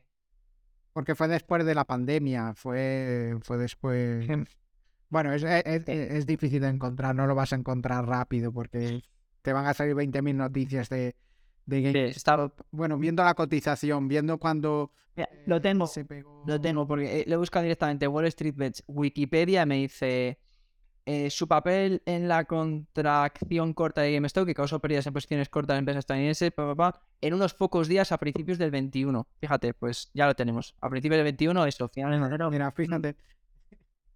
porque fue después de la pandemia, fue, fue después. Bueno, es, es- es- Eh. es difícil de encontrar, no lo vas a encontrar rápido porque te van a salir 20.000 noticias de, GameStop. Bueno, viendo la cotización, viendo cuando Mira, lo tengo. se pegó. Lo tengo porque eh, lo he buscado directamente Wall Street Bets, Wikipedia me dice eh, su papel en la contracción corta de GameStop que causó pérdidas en posiciones cortas de empresas estadounidenses en unos pocos días a principios del 21. Fíjate, pues ya lo tenemos. A principios del 21, eso, finales de enero. Mira, fíjate.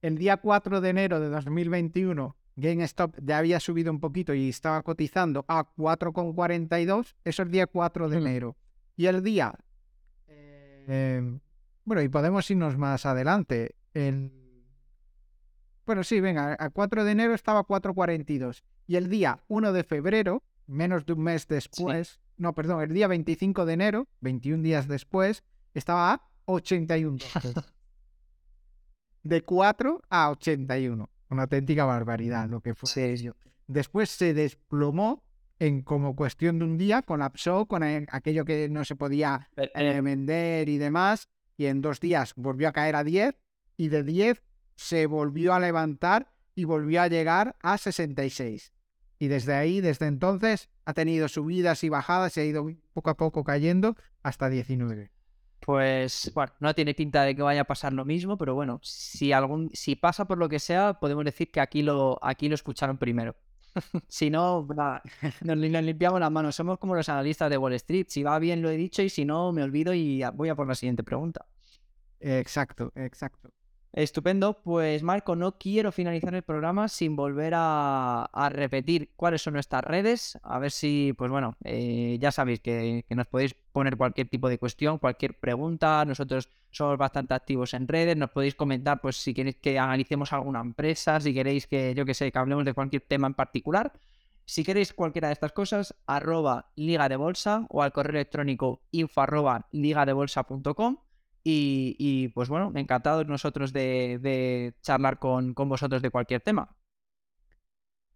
El día 4 de enero de 2021, GameStop ya había subido un poquito y estaba cotizando a 4,42. Eso es el día 4 de Mm. enero. Y el día. eh, bueno, y podemos irnos más adelante. El, bueno, sí, venga, a 4 de enero estaba a 4,42. Y el día 1 de febrero, menos de un mes después, no, perdón, el día 25 de enero, 21 días después, estaba a 81 dólares. De 4 a 81. Una auténtica barbaridad lo que fue. Sí. Después se desplomó en como cuestión de un día, colapsó con el- aquello que no se podía eh, vender y demás, y en dos días volvió a caer a 10, y de 10 se volvió a levantar y volvió a llegar a 66. Y desde ahí, desde entonces, ha tenido subidas y bajadas, se ha ido poco a poco cayendo hasta 19. Pues bueno, no tiene pinta de que vaya a pasar lo mismo, pero bueno, si algún, si pasa por lo que sea, podemos decir que aquí lo, aquí lo escucharon primero. si no, nos, nos limpiamos las manos. Somos como los analistas de Wall Street. Si va bien lo he dicho y si no, me olvido y voy a por la siguiente pregunta. Exacto, exacto. Estupendo, pues Marco, no quiero finalizar el programa sin volver a, repetir cuáles son nuestras redes, a ver si, pues bueno, eh, ya sabéis que, nos podéis poner cualquier tipo de cuestión, cualquier pregunta, nosotros somos bastante activos en redes, nos podéis comentar pues si queréis que analicemos alguna empresa, si queréis que, yo que sé, que hablemos de cualquier tema en particular. Si queréis cualquiera de estas cosas, arroba liga o al correo electrónico info arroba ligadebolsa.com. Y, pues bueno, encantados nosotros de, charlar con, vosotros de cualquier tema.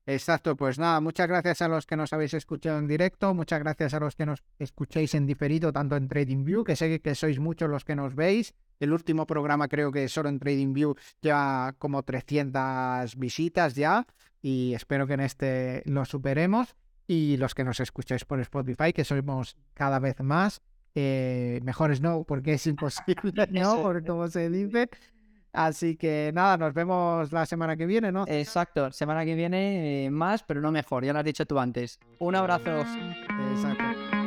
Exacto, pues nada, muchas gracias a los que nos habéis escuchado en directo, muchas gracias a los que nos escucháis en diferido, tanto en TradingView, que sé que sois muchos los que nos veis. El último programa creo que solo en TradingView lleva como 300 visitas ya y espero que en este lo superemos. Y los que nos escucháis por Spotify, que somos cada vez más. Eh, mejores no, porque es imposible, ¿no? Por como se dice. Así que nada, nos vemos la semana que viene, ¿no? Exacto, semana que viene eh, más, pero no mejor, ya lo has dicho tú antes. Un abrazo. Exacto.